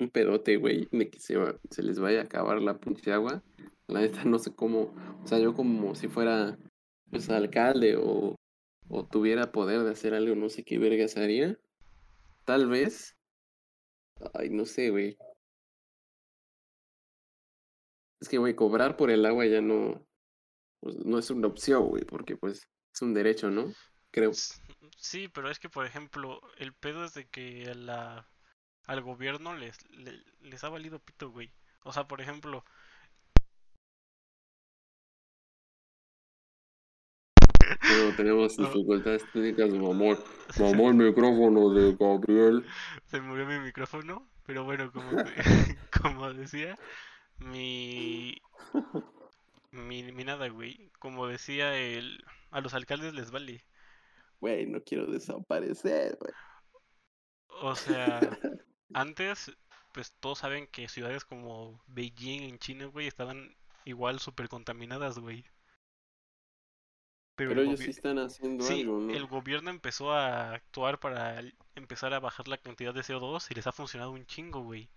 un pedote, güey, de que se, se les vaya a acabar la pinche agua. La neta no sé cómo, o sea, yo como si fuera, pues, alcalde o, o tuviera poder de hacer algo, no sé qué vergas haría. Tal vez, ay, no sé, güey. Es que, güey, cobrar por el agua ya no, pues, no es una opción, güey, porque pues es un derecho, ¿no? Creo. Sí, pero es que, por ejemplo, el pedo es de que a la, al gobierno les, le- les ha valido pito, güey. O sea, por ejemplo, Pero tenemos No. dificultades técnicas, mamón. Mamó el micrófono de Gabriel. se murió mi micrófono, pero bueno, como, de- como decía, mi, mi, mi nada, güey. Como decía el, a los alcaldes les vale. Güey, no quiero desaparecer, güey. O sea, antes, pues todos saben que ciudades como Beijing en China, güey, estaban igual súper contaminadas, güey. Pero, Pero el ellos sí están haciendo sí, algo, ¿no? el gobierno empezó a actuar para empezar a bajar la cantidad de CO2 y les ha funcionado un chingo, güey.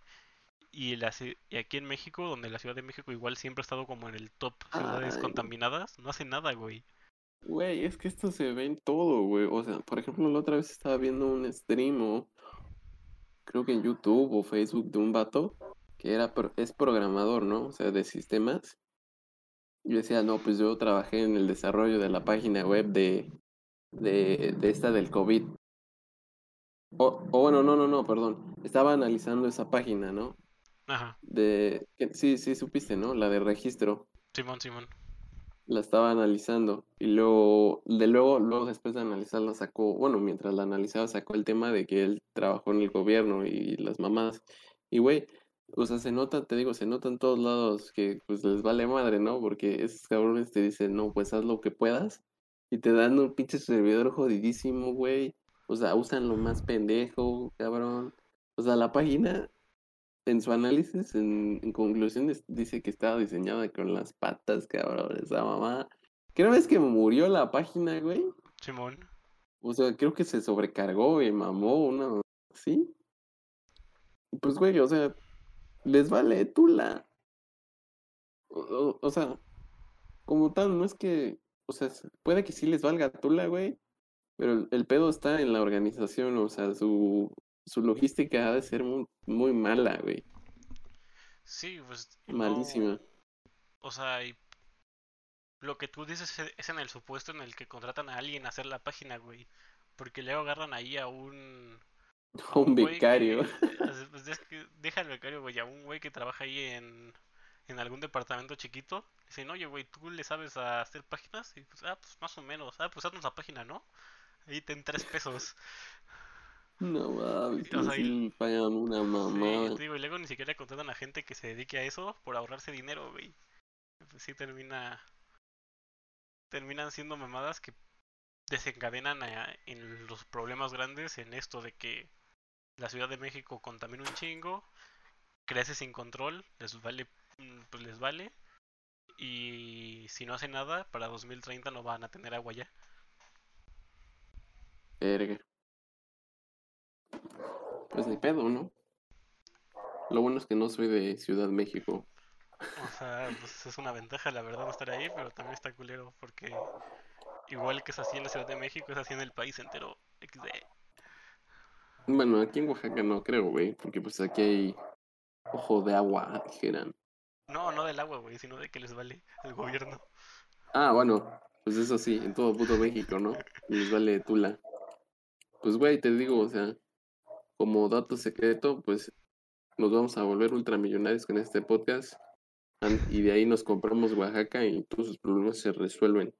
Y, la y aquí en México, donde la Ciudad de México igual siempre ha estado como en el top ciudades Ay. contaminadas, no hace nada, güey. Güey, es que esto se ve en todo, güey. O sea, por ejemplo, la otra vez estaba viendo un stream o creo que en YouTube o Facebook de un vato que era pro- es programador, ¿no? O sea, de sistemas. Y decía, no, pues yo trabajé en el desarrollo de la página web de, de, de esta del COVID. O, o bueno, no, no, no, perdón. Estaba analizando esa página, ¿no? Ajá, De, sí, sí, supiste, ¿no? La de registro. Simón, Simón. La estaba analizando y luego, de luego, luego después de analizarla sacó, bueno, mientras la analizaba sacó el tema de que él trabajó en el gobierno y las mamás. Y güey, o sea, se nota, te digo, se nota en todos lados que pues les vale madre, ¿no? Porque esos cabrones te dicen, no, pues haz lo que puedas y te dan un pinche servidor jodidísimo, güey. O sea, usan lo más pendejo, cabrón. O sea, la página en su análisis, en, en conclusiones, dice que estaba diseñada con las patas, cabrón, esa mamá. Creo es que murió la página, güey. Simón. O sea, creo que se sobrecargó y mamó una... ¿Sí? Pues, güey, o sea, les vale tula. O, o- o sea, como tal, no es que... O sea, puede que sí les valga tula, güey. Pero el, el pedo está en la organización, o sea, su, su logística ha de ser muy, muy mala, güey. Sí, pues. no- Malísima. O sea, y lo que tú dices e- es en el supuesto en el que contratan a alguien a hacer la página, güey. Porque luego agarran ahí a un. a Un que- eh, pues es que deja al becario, güey, a un güey que trabaja ahí en, en algún departamento chiquito. Dicen, oye, güey, ¿tú le sabes a hacer páginas? Y pues, ah, pues más o menos. Ah, pues haznos la página, ¿no? Ahí ten tres pesos. No mames, O sea, que y- sí pagan una Sí, te digo, y luego ni siquiera contratan a gente que se dedique a eso por ahorrarse dinero, güey. Pues sí termina. Terminan siendo mamadas que desencadenan a- en los problemas grandes en esto de que la Ciudad de México contamina un chingo, crece sin control, les vale, pues les vale. Y si no hace nada, para 2030 no van a tener agua ya. Verga. Pues ni pedo, ¿no? Lo bueno es que no soy de Ciudad México. O sea, pues es una ventaja, la verdad, no estar ahí, pero también está culero, porque igual que es así en la Ciudad de México, es así en el país entero. XD. Bueno, aquí en Oaxaca no creo, güey, porque pues aquí hay ojo de agua, dijeran. No, no del agua, güey, sino de que les vale el gobierno. Ah, bueno, Pues eso sí, en todo puto México, ¿no? Les vale tula. Pues güey, te digo, o sea, como dato secreto, pues nos vamos a volver ultramillonarios con este podcast. Y de ahí nos compramos Oaxaca y todos sus problemas se resuelven.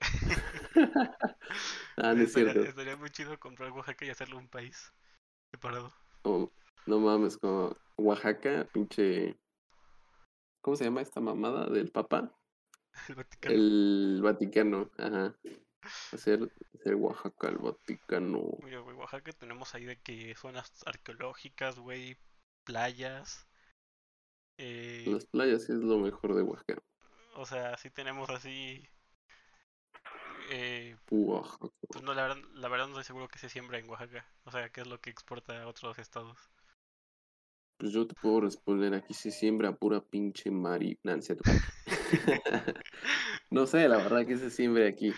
ah, no es estaría, cierto. estaría muy chido comprar Oaxaca y hacerlo un país separado. Oh, no mames, como Oaxaca, pinche. ¿Cómo se llama esta mamada del Papa? El Vaticano. El Vaticano, ajá. Hacer, hacer Oaxaca el Vaticano. Mira, güey, Oaxaca tenemos ahí de que zonas arqueológicas, güey, playas. Eh, Las playas es lo mejor de Oaxaca. o sea, sí tenemos así. Eh, Oaxaca. pues no, la verdad, la verdad no estoy seguro que se siembra en Oaxaca. O sea, qué es lo que exporta a otros estados. Pues yo te puedo responder, aquí se siembra pura pinche mari... No, no es cierto. No sé, la verdad que se siembra aquí.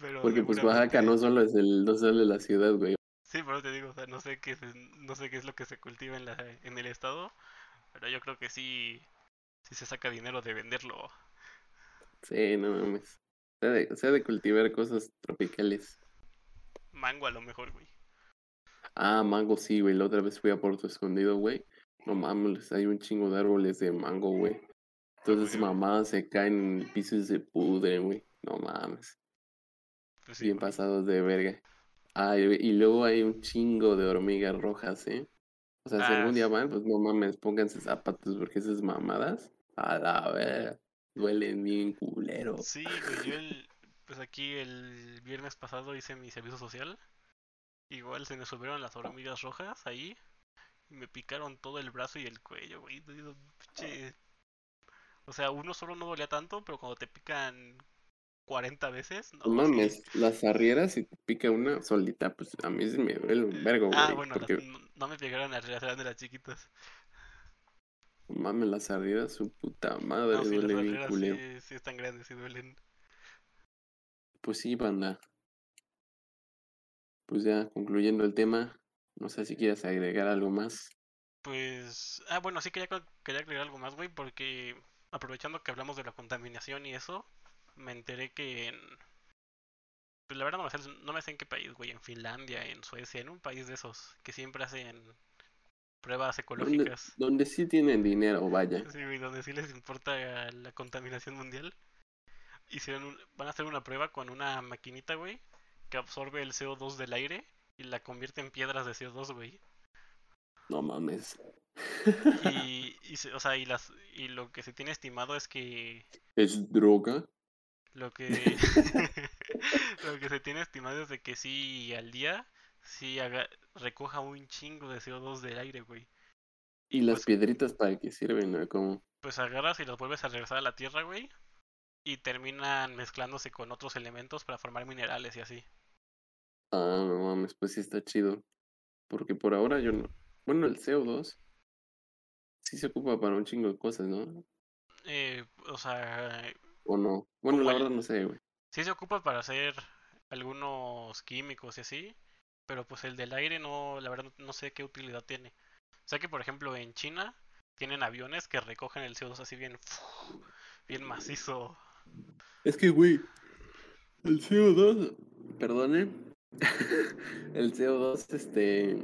Pero Porque pues Oaxaca no solo es el, no solo es la ciudad, güey. Sí, pero te digo, o sea, no sé qué se- no sé qué es lo que se cultiva en la en el estado, pero yo creo que sí sí se saca dinero de venderlo. Sí, no mames. Se ha de, se ha de cultivar cosas tropicales. Mango a lo mejor, güey. Ah, mango sí, güey. La otra vez fui a Puerto Escondido, güey. No mames, hay un chingo de árboles de mango, güey. Entonces mamadas se caen en el piso y se pudren, güey. No mames. Pues sí, Bien pasados de verga. Ah, y, luego hay un chingo de hormigas rojas, ¿eh? O sea, si Ah, algún día sí. van, pues no mames, pónganse zapatos porque esas mamadas, a la verga, duelen bien culero. Sí, güey, yo el pues aquí el viernes pasado hice mi servicio social. Igual se me subieron las hormigas rojas ahí y me picaron todo el brazo y el cuello, güey. O sea, uno solo no dolía tanto, pero cuando te pican 40 veces, no, mames, las arrieras, si te pica una solita, pues a mí sí me duele un vergo, Ah, bueno, las- Porque, no, no me pegaron las reales, eran de las chiquitas. mames, las arrieras, su puta madre, No, sí, las duele bien culero. sí, sí están grandes, sí duelen. Pues sí, banda. Pues ya, concluyendo el tema, no sé si quieres agregar algo más. Pues, ah, bueno, sí quería, quería agregar algo más, güey, porque aprovechando que hablamos de la contaminación y eso, me enteré que en... Pues la verdad no me sé, no me sé en qué país, güey, en Finlandia, en Suecia, en un país de esos, que siempre hacen pruebas ecológicas. donde sí tienen dinero, vaya. Sí, güey, donde sí les importa la contaminación mundial. Hicieron un- van a hacer una prueba con una maquinita, güey, que absorbe el CO2 del aire y la convierte en piedras de CO2, güey. No mames. Y, o sea, y las y lo que se tiene estimado es que ¿Es droga? Lo que lo que se tiene estimado es de que sí al día sí haga, recoja un chingo de CO2 del aire, güey. ¿Y las pues- piedritas para qué sirven? no? Como, Pues agarras y las vuelves a regresar a la tierra, güey, y terminan mezclándose con otros elementos para formar minerales y así. ah, no mames, pues sí está chido. Porque por ahora yo no. Bueno, el CO2 sí se ocupa para un chingo de cosas, ¿no? Eh, o sea, ¿O no? Bueno, la verdad no sé, güey. sí se ocupa para hacer algunos químicos y así, pero pues el del aire no, la verdad no sé qué utilidad tiene. O sea que por ejemplo en China tienen aviones que recogen el CO2 así bien, bien macizo. Es que, güey, el CO2, perdone, el CO2, este,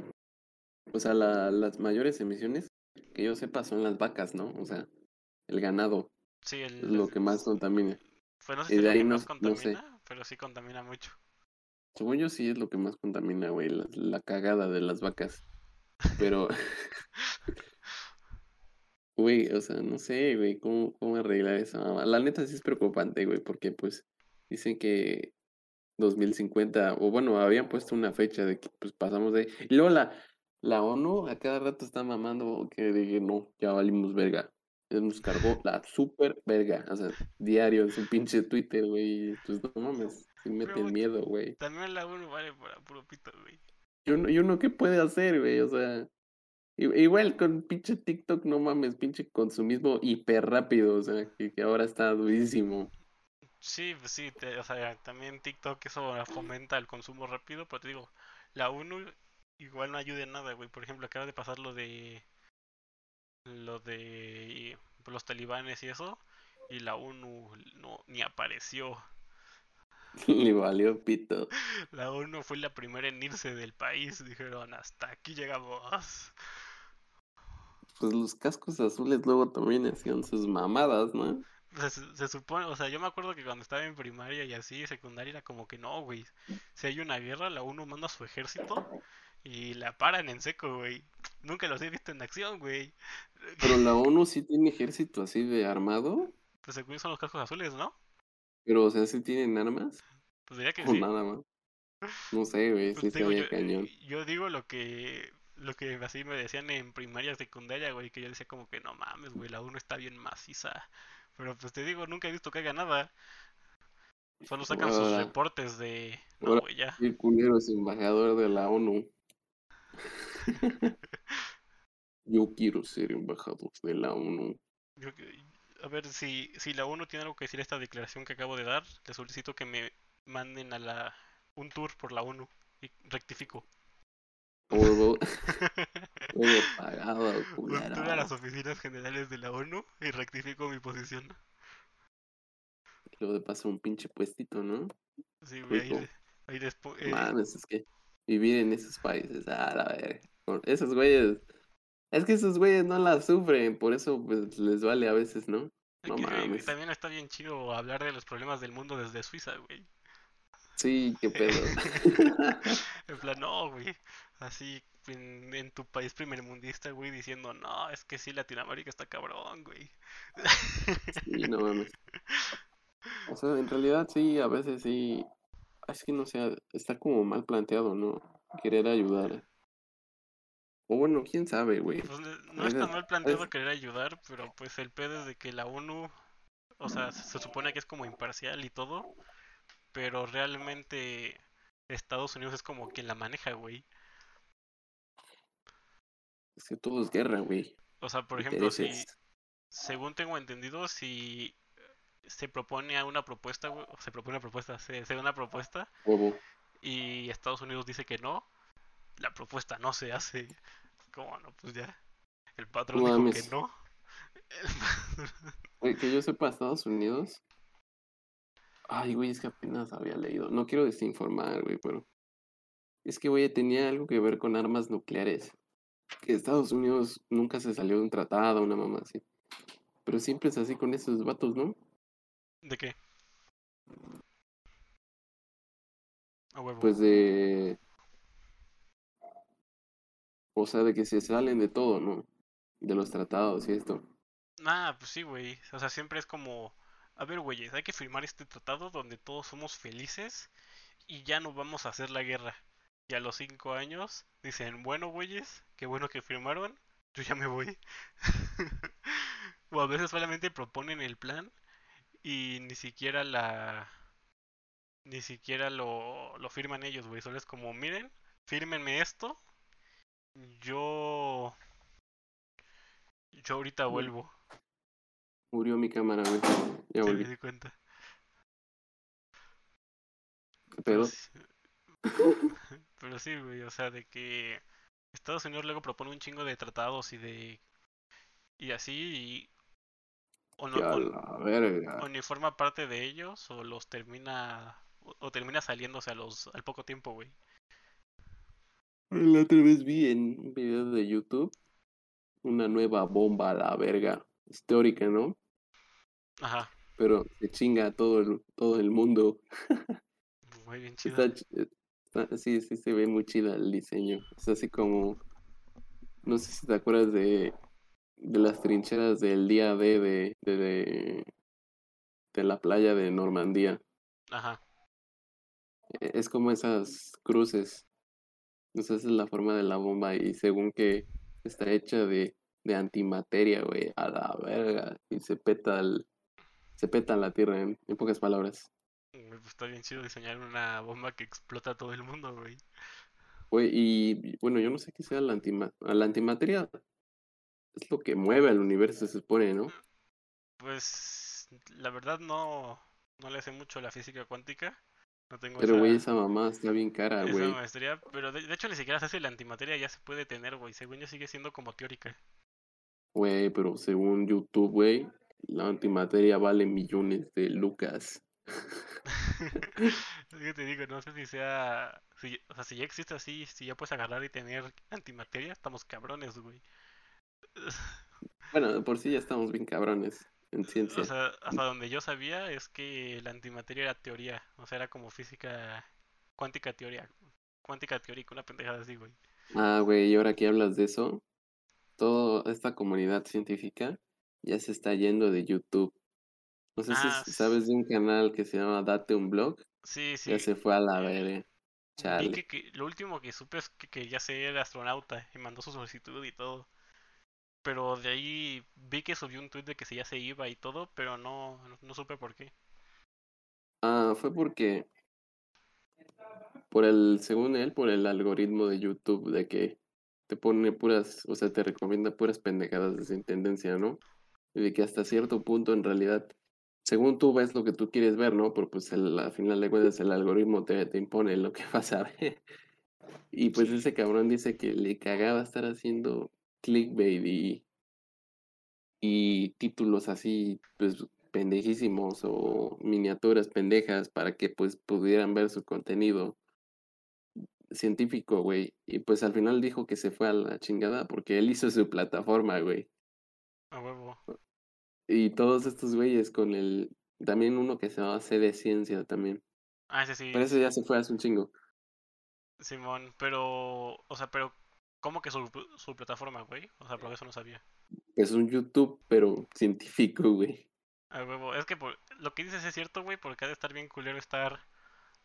o sea, la- las mayores emisiones que yo sepa son las vacas, ¿no? O sea, el ganado Sí, el, es lo que más contamina. Pues no sé y si es de ahí no- más no sé. contamina, pero sí contamina mucho. Según yo sí es lo que más contamina, güey, la, la cagada de las vacas. Pero, güey, o sea, no sé, güey, ¿cómo, cómo arreglar eso? La neta sí es preocupante, güey, porque pues dicen que 2050, o bueno, habían puesto una fecha de que pues pasamos de... Y luego la, la ONU a cada rato está mamando que dije, no, ya valimos verga. Nos cargó la super verga, o sea, diario en su pinche Twitter, güey, pues no mames, sí Pero- miedo, güey. También la ONU vale para puro pito, güey. Y uno, y uno, ¿qué puede hacer, güey? O sea, igual con pinche TikTok, no mames, pinche consumismo hiper rápido, o sea, que, que ahora está durísimo. Sí, pues sí, te- o sea, también TikTok eso fomenta el consumo rápido, pero te digo, la ONU igual no ayuda en nada, güey. Por ejemplo, acaba de pasar lo de lo de los talibanes y eso, y la ONU no ni apareció. Le valió pito. La ONU fue la primera en irse del país. Dijeron, hasta aquí llegamos. Pues los cascos azules luego también hacían sus mamadas, ¿no? Se, se supone, o sea, yo me acuerdo que cuando estaba en primaria y así, secundaria, era como que no, güey. Si hay una guerra, la ONU manda a su ejército y la paran en seco, güey. Nunca los he visto en acción, güey. Pero la ONU sí tiene ejército así de armado. Pues según son los cascos azules, ¿no? Pero, o sea, sí tienen armas. Pues diría que O sí. nada más. No sé, güey, Pues sí digo, yo, cañón. yo digo lo que lo que así me decían en primaria, secundaria, güey, que yo decía como que no mames, güey, la ONU está bien maciza. Pero pues te digo, nunca he visto que haga nada. Solo sacan sus reportes de... No, ahora- güey, ya. El culero es embajador de la ONU. Yo quiero ser embajador de la ONU. Yo a ver, si, si la ONU tiene algo que decir a esta declaración que acabo de dar, le solicito que me manden a la un tour por la ONU y rectifico. Todo, todo pagado, Un culero. tour a las oficinas generales de la ONU y rectifico mi posición. Luego de paso un pinche puestito, ¿no? Sí, güey, ahí, ahí despo- eh, Mames, es que vivir en esos países, a la verga. Esos güeyes, es que esos güeyes no la sufren, por eso pues les vale a veces, ¿no? no mames. también está bien chido hablar de los problemas del mundo desde Suiza, güey. Sí, qué pedo. En plan, no, güey. Así en, en tu país primermundista, güey, diciendo, no, es que sí, Latinoamérica está cabrón, güey. Sí, no mames. O sea, en realidad sí, a veces sí. Es que no sé, está como mal planteado, ¿no? Querer ayudar. O bueno, quién sabe, güey. Pues le- no está mal planteado es- querer ayudar, pero pues el pedo es de que la ONU, o sea, se supone que es como imparcial y todo, pero realmente Estados Unidos es como quien la maneja, güey. Es que todo es guerra, güey. O sea, por ejemplo, si, según tengo entendido, si se propone a una propuesta, se propone una propuesta, se, se una propuesta Huevo. y Estados Unidos dice que no, la propuesta no se hace. ¿Cómo no? Pues ya. El patrón No dijo mames. que no. Que yo sepa, Estados Unidos. Ay, güey, es que apenas había leído. No quiero desinformar, güey, pero. Es que, güey, tenía algo que ver con armas nucleares. Que Estados Unidos nunca se salió de un tratado, una mamá así. Pero siempre es así con esos vatos, ¿no? ¿De qué? A huevo. Pues de. O sea, de que se salen de todo, ¿no? De los tratados y esto. Ah, pues sí, güey. O sea, siempre es como, a ver, güeyes, hay que firmar este tratado donde todos somos felices y ya no vamos a hacer la guerra. Y a los cinco años dicen, bueno, güeyes, qué bueno que firmaron, yo ya me voy. o a veces solamente proponen el plan y ni siquiera la... Ni siquiera lo, lo firman ellos, güey. Solo es como, miren, fírmenme esto. Yo... Yo ahorita vuelvo. Murió mi cámara, güey. Ya Sí, volví. me di cuenta. ¿Qué Pero pedo? sí, pero sí, güey, o sea, de que Estados Unidos luego propone un chingo de tratados y de... Y así, y... O, no, o- la verga. o ni forma parte de ellos, o los termina... O, o termina saliéndose a los, al poco tiempo, güey. La otra vez vi en un video de YouTube una nueva bomba a la verga. Es teórica, ¿no? Ajá, Pero se chinga a todo el, todo el mundo. muy bien chido. Está, está- sí, sí se ve muy chida el diseño. Es así como. No sé si te acuerdas de, de las trincheras del día D de, de, de, de la playa de Normandía. Ajá, E- Es como esas cruces. Sea, esa es la forma de la bomba y según que está hecha de, de antimateria, güey, a la verga. Y se peta el, se peta la tierra, en, en pocas palabras. güey, pues está bien chido diseñar una bomba que explota a todo el mundo, güey. Güey, y bueno, yo no sé qué sea la antima la antimateria. Es lo que mueve al universo, se supone, ¿no? Pues la verdad no, no le sé mucho la física cuántica. No tengo Pero, güey, esa, esa mamá está bien cara, esa güey. maestría, pero de, de hecho ni siquiera sé si la antimateria ya se puede tener, güey. Según yo sigue siendo como teórica. Güey, pero según YouTube, güey, la antimateria vale millones de lucas. Es que te digo, no sé si sea. Si, o sea, si ya existe así, si ya puedes agarrar y tener antimateria, estamos cabrones, güey. Bueno, por sí ya estamos bien cabrones en O ciencia. sea, hasta donde yo sabía es que la antimateria era teoría. O sea, era como física cuántica teoría. Cuántica teórica, una pendejada así, güey. Ah, güey, y ahora que hablas de eso, toda esta comunidad científica ya se está yendo de YouTube. No sé si Ah, s- s- sabes de un canal que se llama Date un Blog, sí, ya sí. se fue a la Eh, verga. Chale. que, que lo último que supe es que quería ser astronauta y mandó su solicitud y todo. Pero de ahí vi que subió un tweet de que si ya se iba y todo, pero no, no, no supe por qué. Ah, fue porque, por el, según él, por el algoritmo de YouTube de que te pone puras, o sea, te recomienda puras pendejadas de sin tendencia, ¿no? Y de que hasta cierto punto en realidad, según tú ves lo que tú quieres ver, ¿no? Pero pues el, al final de cuentas el algoritmo te, te impone lo que vas a ver. Y pues ese cabrón dice que le cagaba estar haciendo clickbait y, y títulos así, pues pendejísimos o miniaturas pendejas para que pues pudieran ver su contenido científico, güey. Y pues al final dijo que se fue a la chingada porque él hizo su plataforma, güey. a huevo. Y todos estos güeyes con el, también uno que se llama C de Ciencia también. Ah, ese sí, Pero ese ya se fue hace un chingo. Simón, pero, o sea, pero, ¿cómo que su, su plataforma, güey? O sea, por eso no sabía. Es un YouTube, pero científico, güey. A huevo, es que por- lo que dices es cierto, güey, porque ha de estar bien culero estar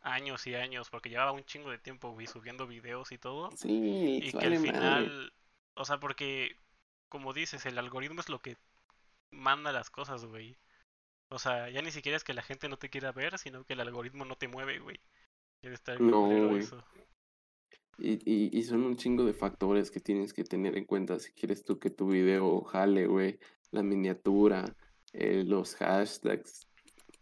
años y años, porque llevaba un chingo de tiempo, güey, subiendo videos y todo, Sí, y que al madre. final, o sea, porque, como dices, el algoritmo es lo que manda las cosas, güey. O sea, ya ni siquiera es que la gente no te quiera ver, sino que el algoritmo no te mueve, güey. Estar bien No, culero güey. eso. Y, y, y son un chingo de factores que tienes que tener en cuenta si quieres tú que tu video jale, güey. La miniatura, eh, los hashtags,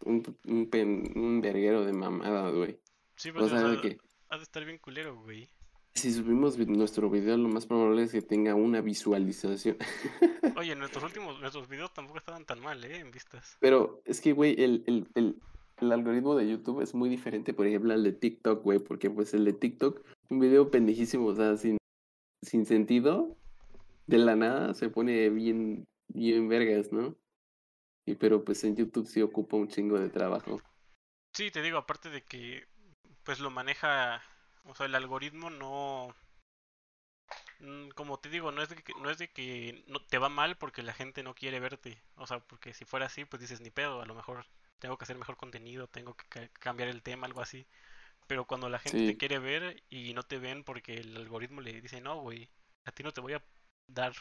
un, un, pen- un verguero de mamadas, güey. Sí, O pues, o sea, de sea, que ha de estar bien culero, güey. si subimos nuestro video, lo más probable es que tenga una visualización. Oye, nuestros últimos, nuestros videos tampoco estaban tan mal, ¿eh? En vistas. Pero es que, güey, el, el, el, el algoritmo de YouTube es muy diferente, por ejemplo, al de TikTok, güey, porque pues el de TikTok, un video pendejísimo, o sea, sin, sin sentido, de la nada se pone bien, bien vergas, ¿no? Y pero pues en YouTube sí ocupa un chingo de trabajo. Sí, te digo, aparte de que, pues lo maneja, o sea, el algoritmo no, mm, como te digo, no es de que, no es de que no, te va mal porque la gente no quiere verte. O sea, porque si fuera así, pues dices, ni pedo, a lo mejor tengo que hacer mejor contenido, tengo que ca- cambiar el tema, algo así. Pero cuando la gente te quiere ver y no te ven porque el algoritmo le dice, no, güey, a ti no te voy a dar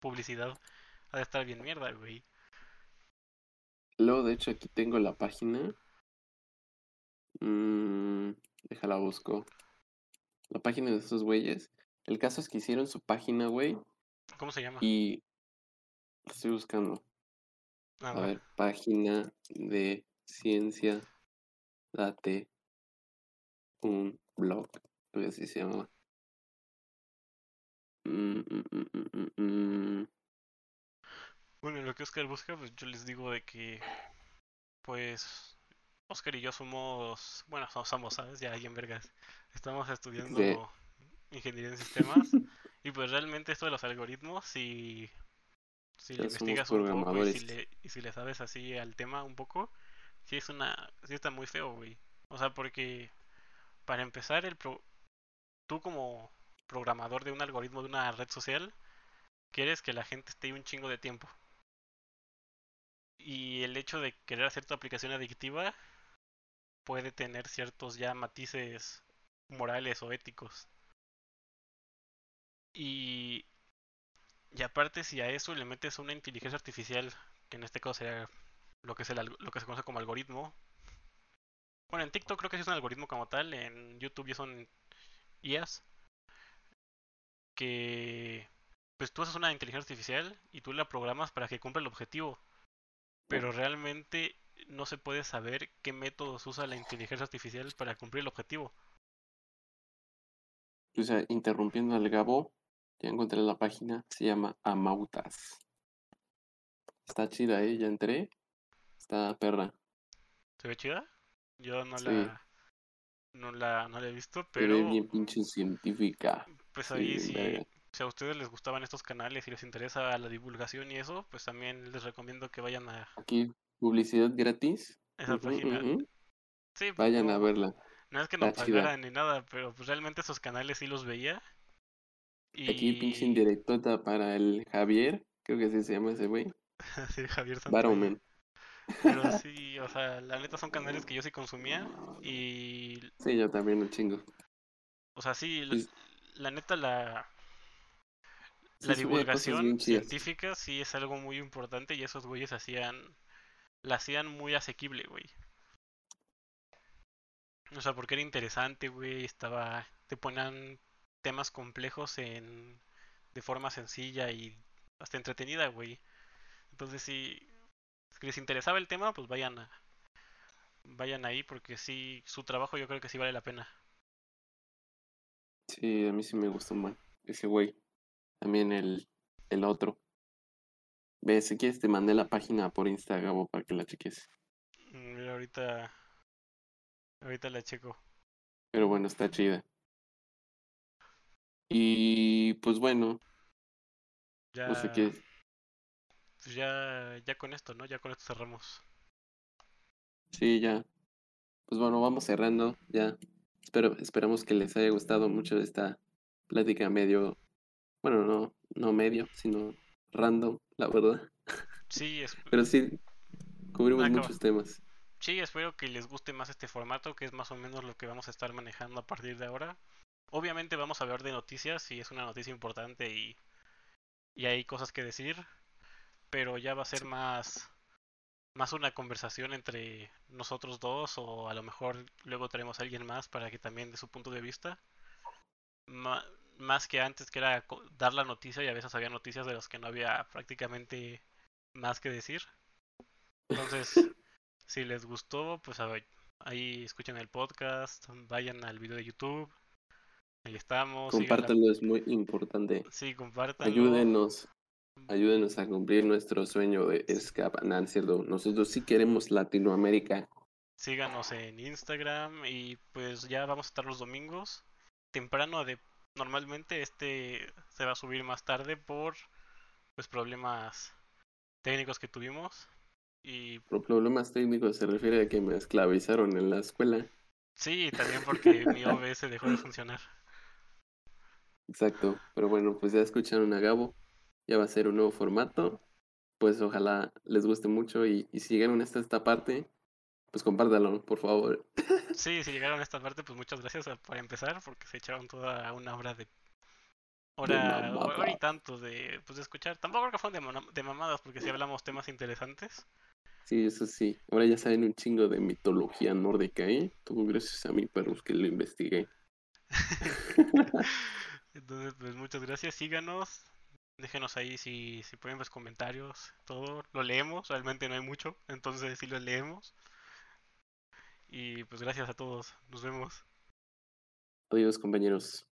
publicidad, ha de estar bien mierda, güey. luego de hecho aquí tengo la página. Mm, déjala busco. La página de esos güeyes. El caso es que hicieron su página, güey, ¿Cómo se llama? y estoy buscando. Ah, A ver, página de ciencia, date un blog, creo que así se llama. Mm, mm, mm. Bueno, en lo que Oscar busca, pues yo les digo de que, pues, Oscar y yo somos, bueno, so- somos, ¿sabes? Ya ahí en vergas. Estamos estudiando ingeniería en sistemas y pues realmente esto de los algoritmos, si, si le investigas un poco y si le, y si le sabes así al tema un poco, sí es una, sí está muy feo, güey. O sea, porque para empezar, el pro- tú como programador de un algoritmo de una red social, quieres que la gente esté un chingo de tiempo. Y el hecho de querer hacer tu aplicación adictiva puede tener ciertos ya matices morales o éticos. Y, aparte si a eso le metes una inteligencia artificial, que en este caso sería lo que, es el, lo que se conoce como algoritmo. Bueno, en TikTok creo que sí es un algoritmo como tal, en YouTube ya son IAs, que pues tú haces una inteligencia artificial y tú la programas para que cumpla el objetivo, pero realmente no se puede saber qué métodos usa la inteligencia artificial para cumplir el objetivo. O sea, interrumpiendo al Gabo, ya encontré la página, se llama Amautas. Está chida, ¿eh? Ya entré, está perra. ¿Se ve chida? Yo no Sí. la no la no la he visto, pero bien pinche científica. pues Sí, ahí bien si, si a ustedes les gustaban estos canales y les interesa la divulgación y eso, pues también les recomiendo que vayan a Aquí, publicidad gratis. esa página. ujú. Sí, pues Vayan a verla. no es que no pagaran ni nada, pero pues realmente esos canales sí los veía. Aquí, pinche indirectota para el Javier. Creo que así se llama ese güey. sí, Javier. Baromen. Pero sí, o sea, la neta son canales que yo sí consumía y, Sí, yo también un chingo. o sea, sí, la, la neta la, Sí, la divulgación científica sí es algo muy importante y esos güeyes hacían, la hacían muy asequible, güey. O sea, porque era interesante, güey, estaba, te ponían temas complejos en, de forma sencilla y hasta entretenida, güey. Entonces si, si les interesaba el tema, pues vayan a, vayan ahí porque sí, su trabajo yo creo que sí vale la pena. Sí, a mí sí me gustó más ese güey. También el, el otro. Ve, si quieres te mandé la página por Instagram para que la cheques. Mm, Mira, ahorita, ahorita la checo. Pero bueno, está chida. Y pues bueno, Ya, no sé qué. Pues ya, ya con esto, ¿no? Ya con esto cerramos. Sí, ya. Pues bueno, vamos cerrando. Ya. Espero, esperamos que les haya gustado mucho esta plática medio. Bueno, no, no medio, sino random, la verdad. Sí, es, Pero sí, cubrimos Acaba. muchos temas. sí, espero que les guste más este formato, que es más o menos lo que vamos a estar manejando a partir de ahora. Obviamente vamos a hablar de noticias, si es una noticia importante y, y hay cosas que decir, pero ya va a ser más, más una conversación entre nosotros dos o a lo mejor luego traemos a alguien más para que también dé su punto de vista. Más que antes que era dar la noticia y a veces había noticias de las que no había prácticamente más que decir. Entonces, si les gustó, pues a ver, ahí escuchen el podcast, vayan al video de YouTube. Ahí estamos. la- Compártanlo, es muy importante. Sí, compártanlo. Ayúdenos, ayúdenos a cumplir nuestro sueño de escapa. Nah, no es cierto. Nosotros sí queremos Latinoamérica. Síganos en Instagram y pues ya vamos a estar los domingos temprano de normalmente este se va a subir más tarde por pues problemas técnicos que tuvimos y Por problemas técnicos se refiere a que me esclavizaron en la escuela. sí, también porque mi OBS dejó de funcionar. Exacto. Pero bueno, pues ya escucharon a Gabo. Ya va a ser un nuevo formato. Pues ojalá les guste mucho y, y si llegaron hasta esta parte, pues compártalo, por favor. Sí, si llegaron a esta parte, pues muchas gracias a- por empezar, porque se echaron toda una hora de hora, y tanto de pues de escuchar. Tampoco creo que fueron de, de mamadas, porque sí hablamos temas interesantes. Sí, eso sí. Ahora ya saben un chingo de mitología nórdica, ¿eh? Todo gracias a mí, perros, que lo investigué. Entonces, pues muchas gracias, síganos, Déjenos ahí si, si pueden los comentarios, todo. Lo leemos, realmente no hay mucho, entonces sí lo leemos. Y pues gracias a todos, nos vemos. Adiós compañeros.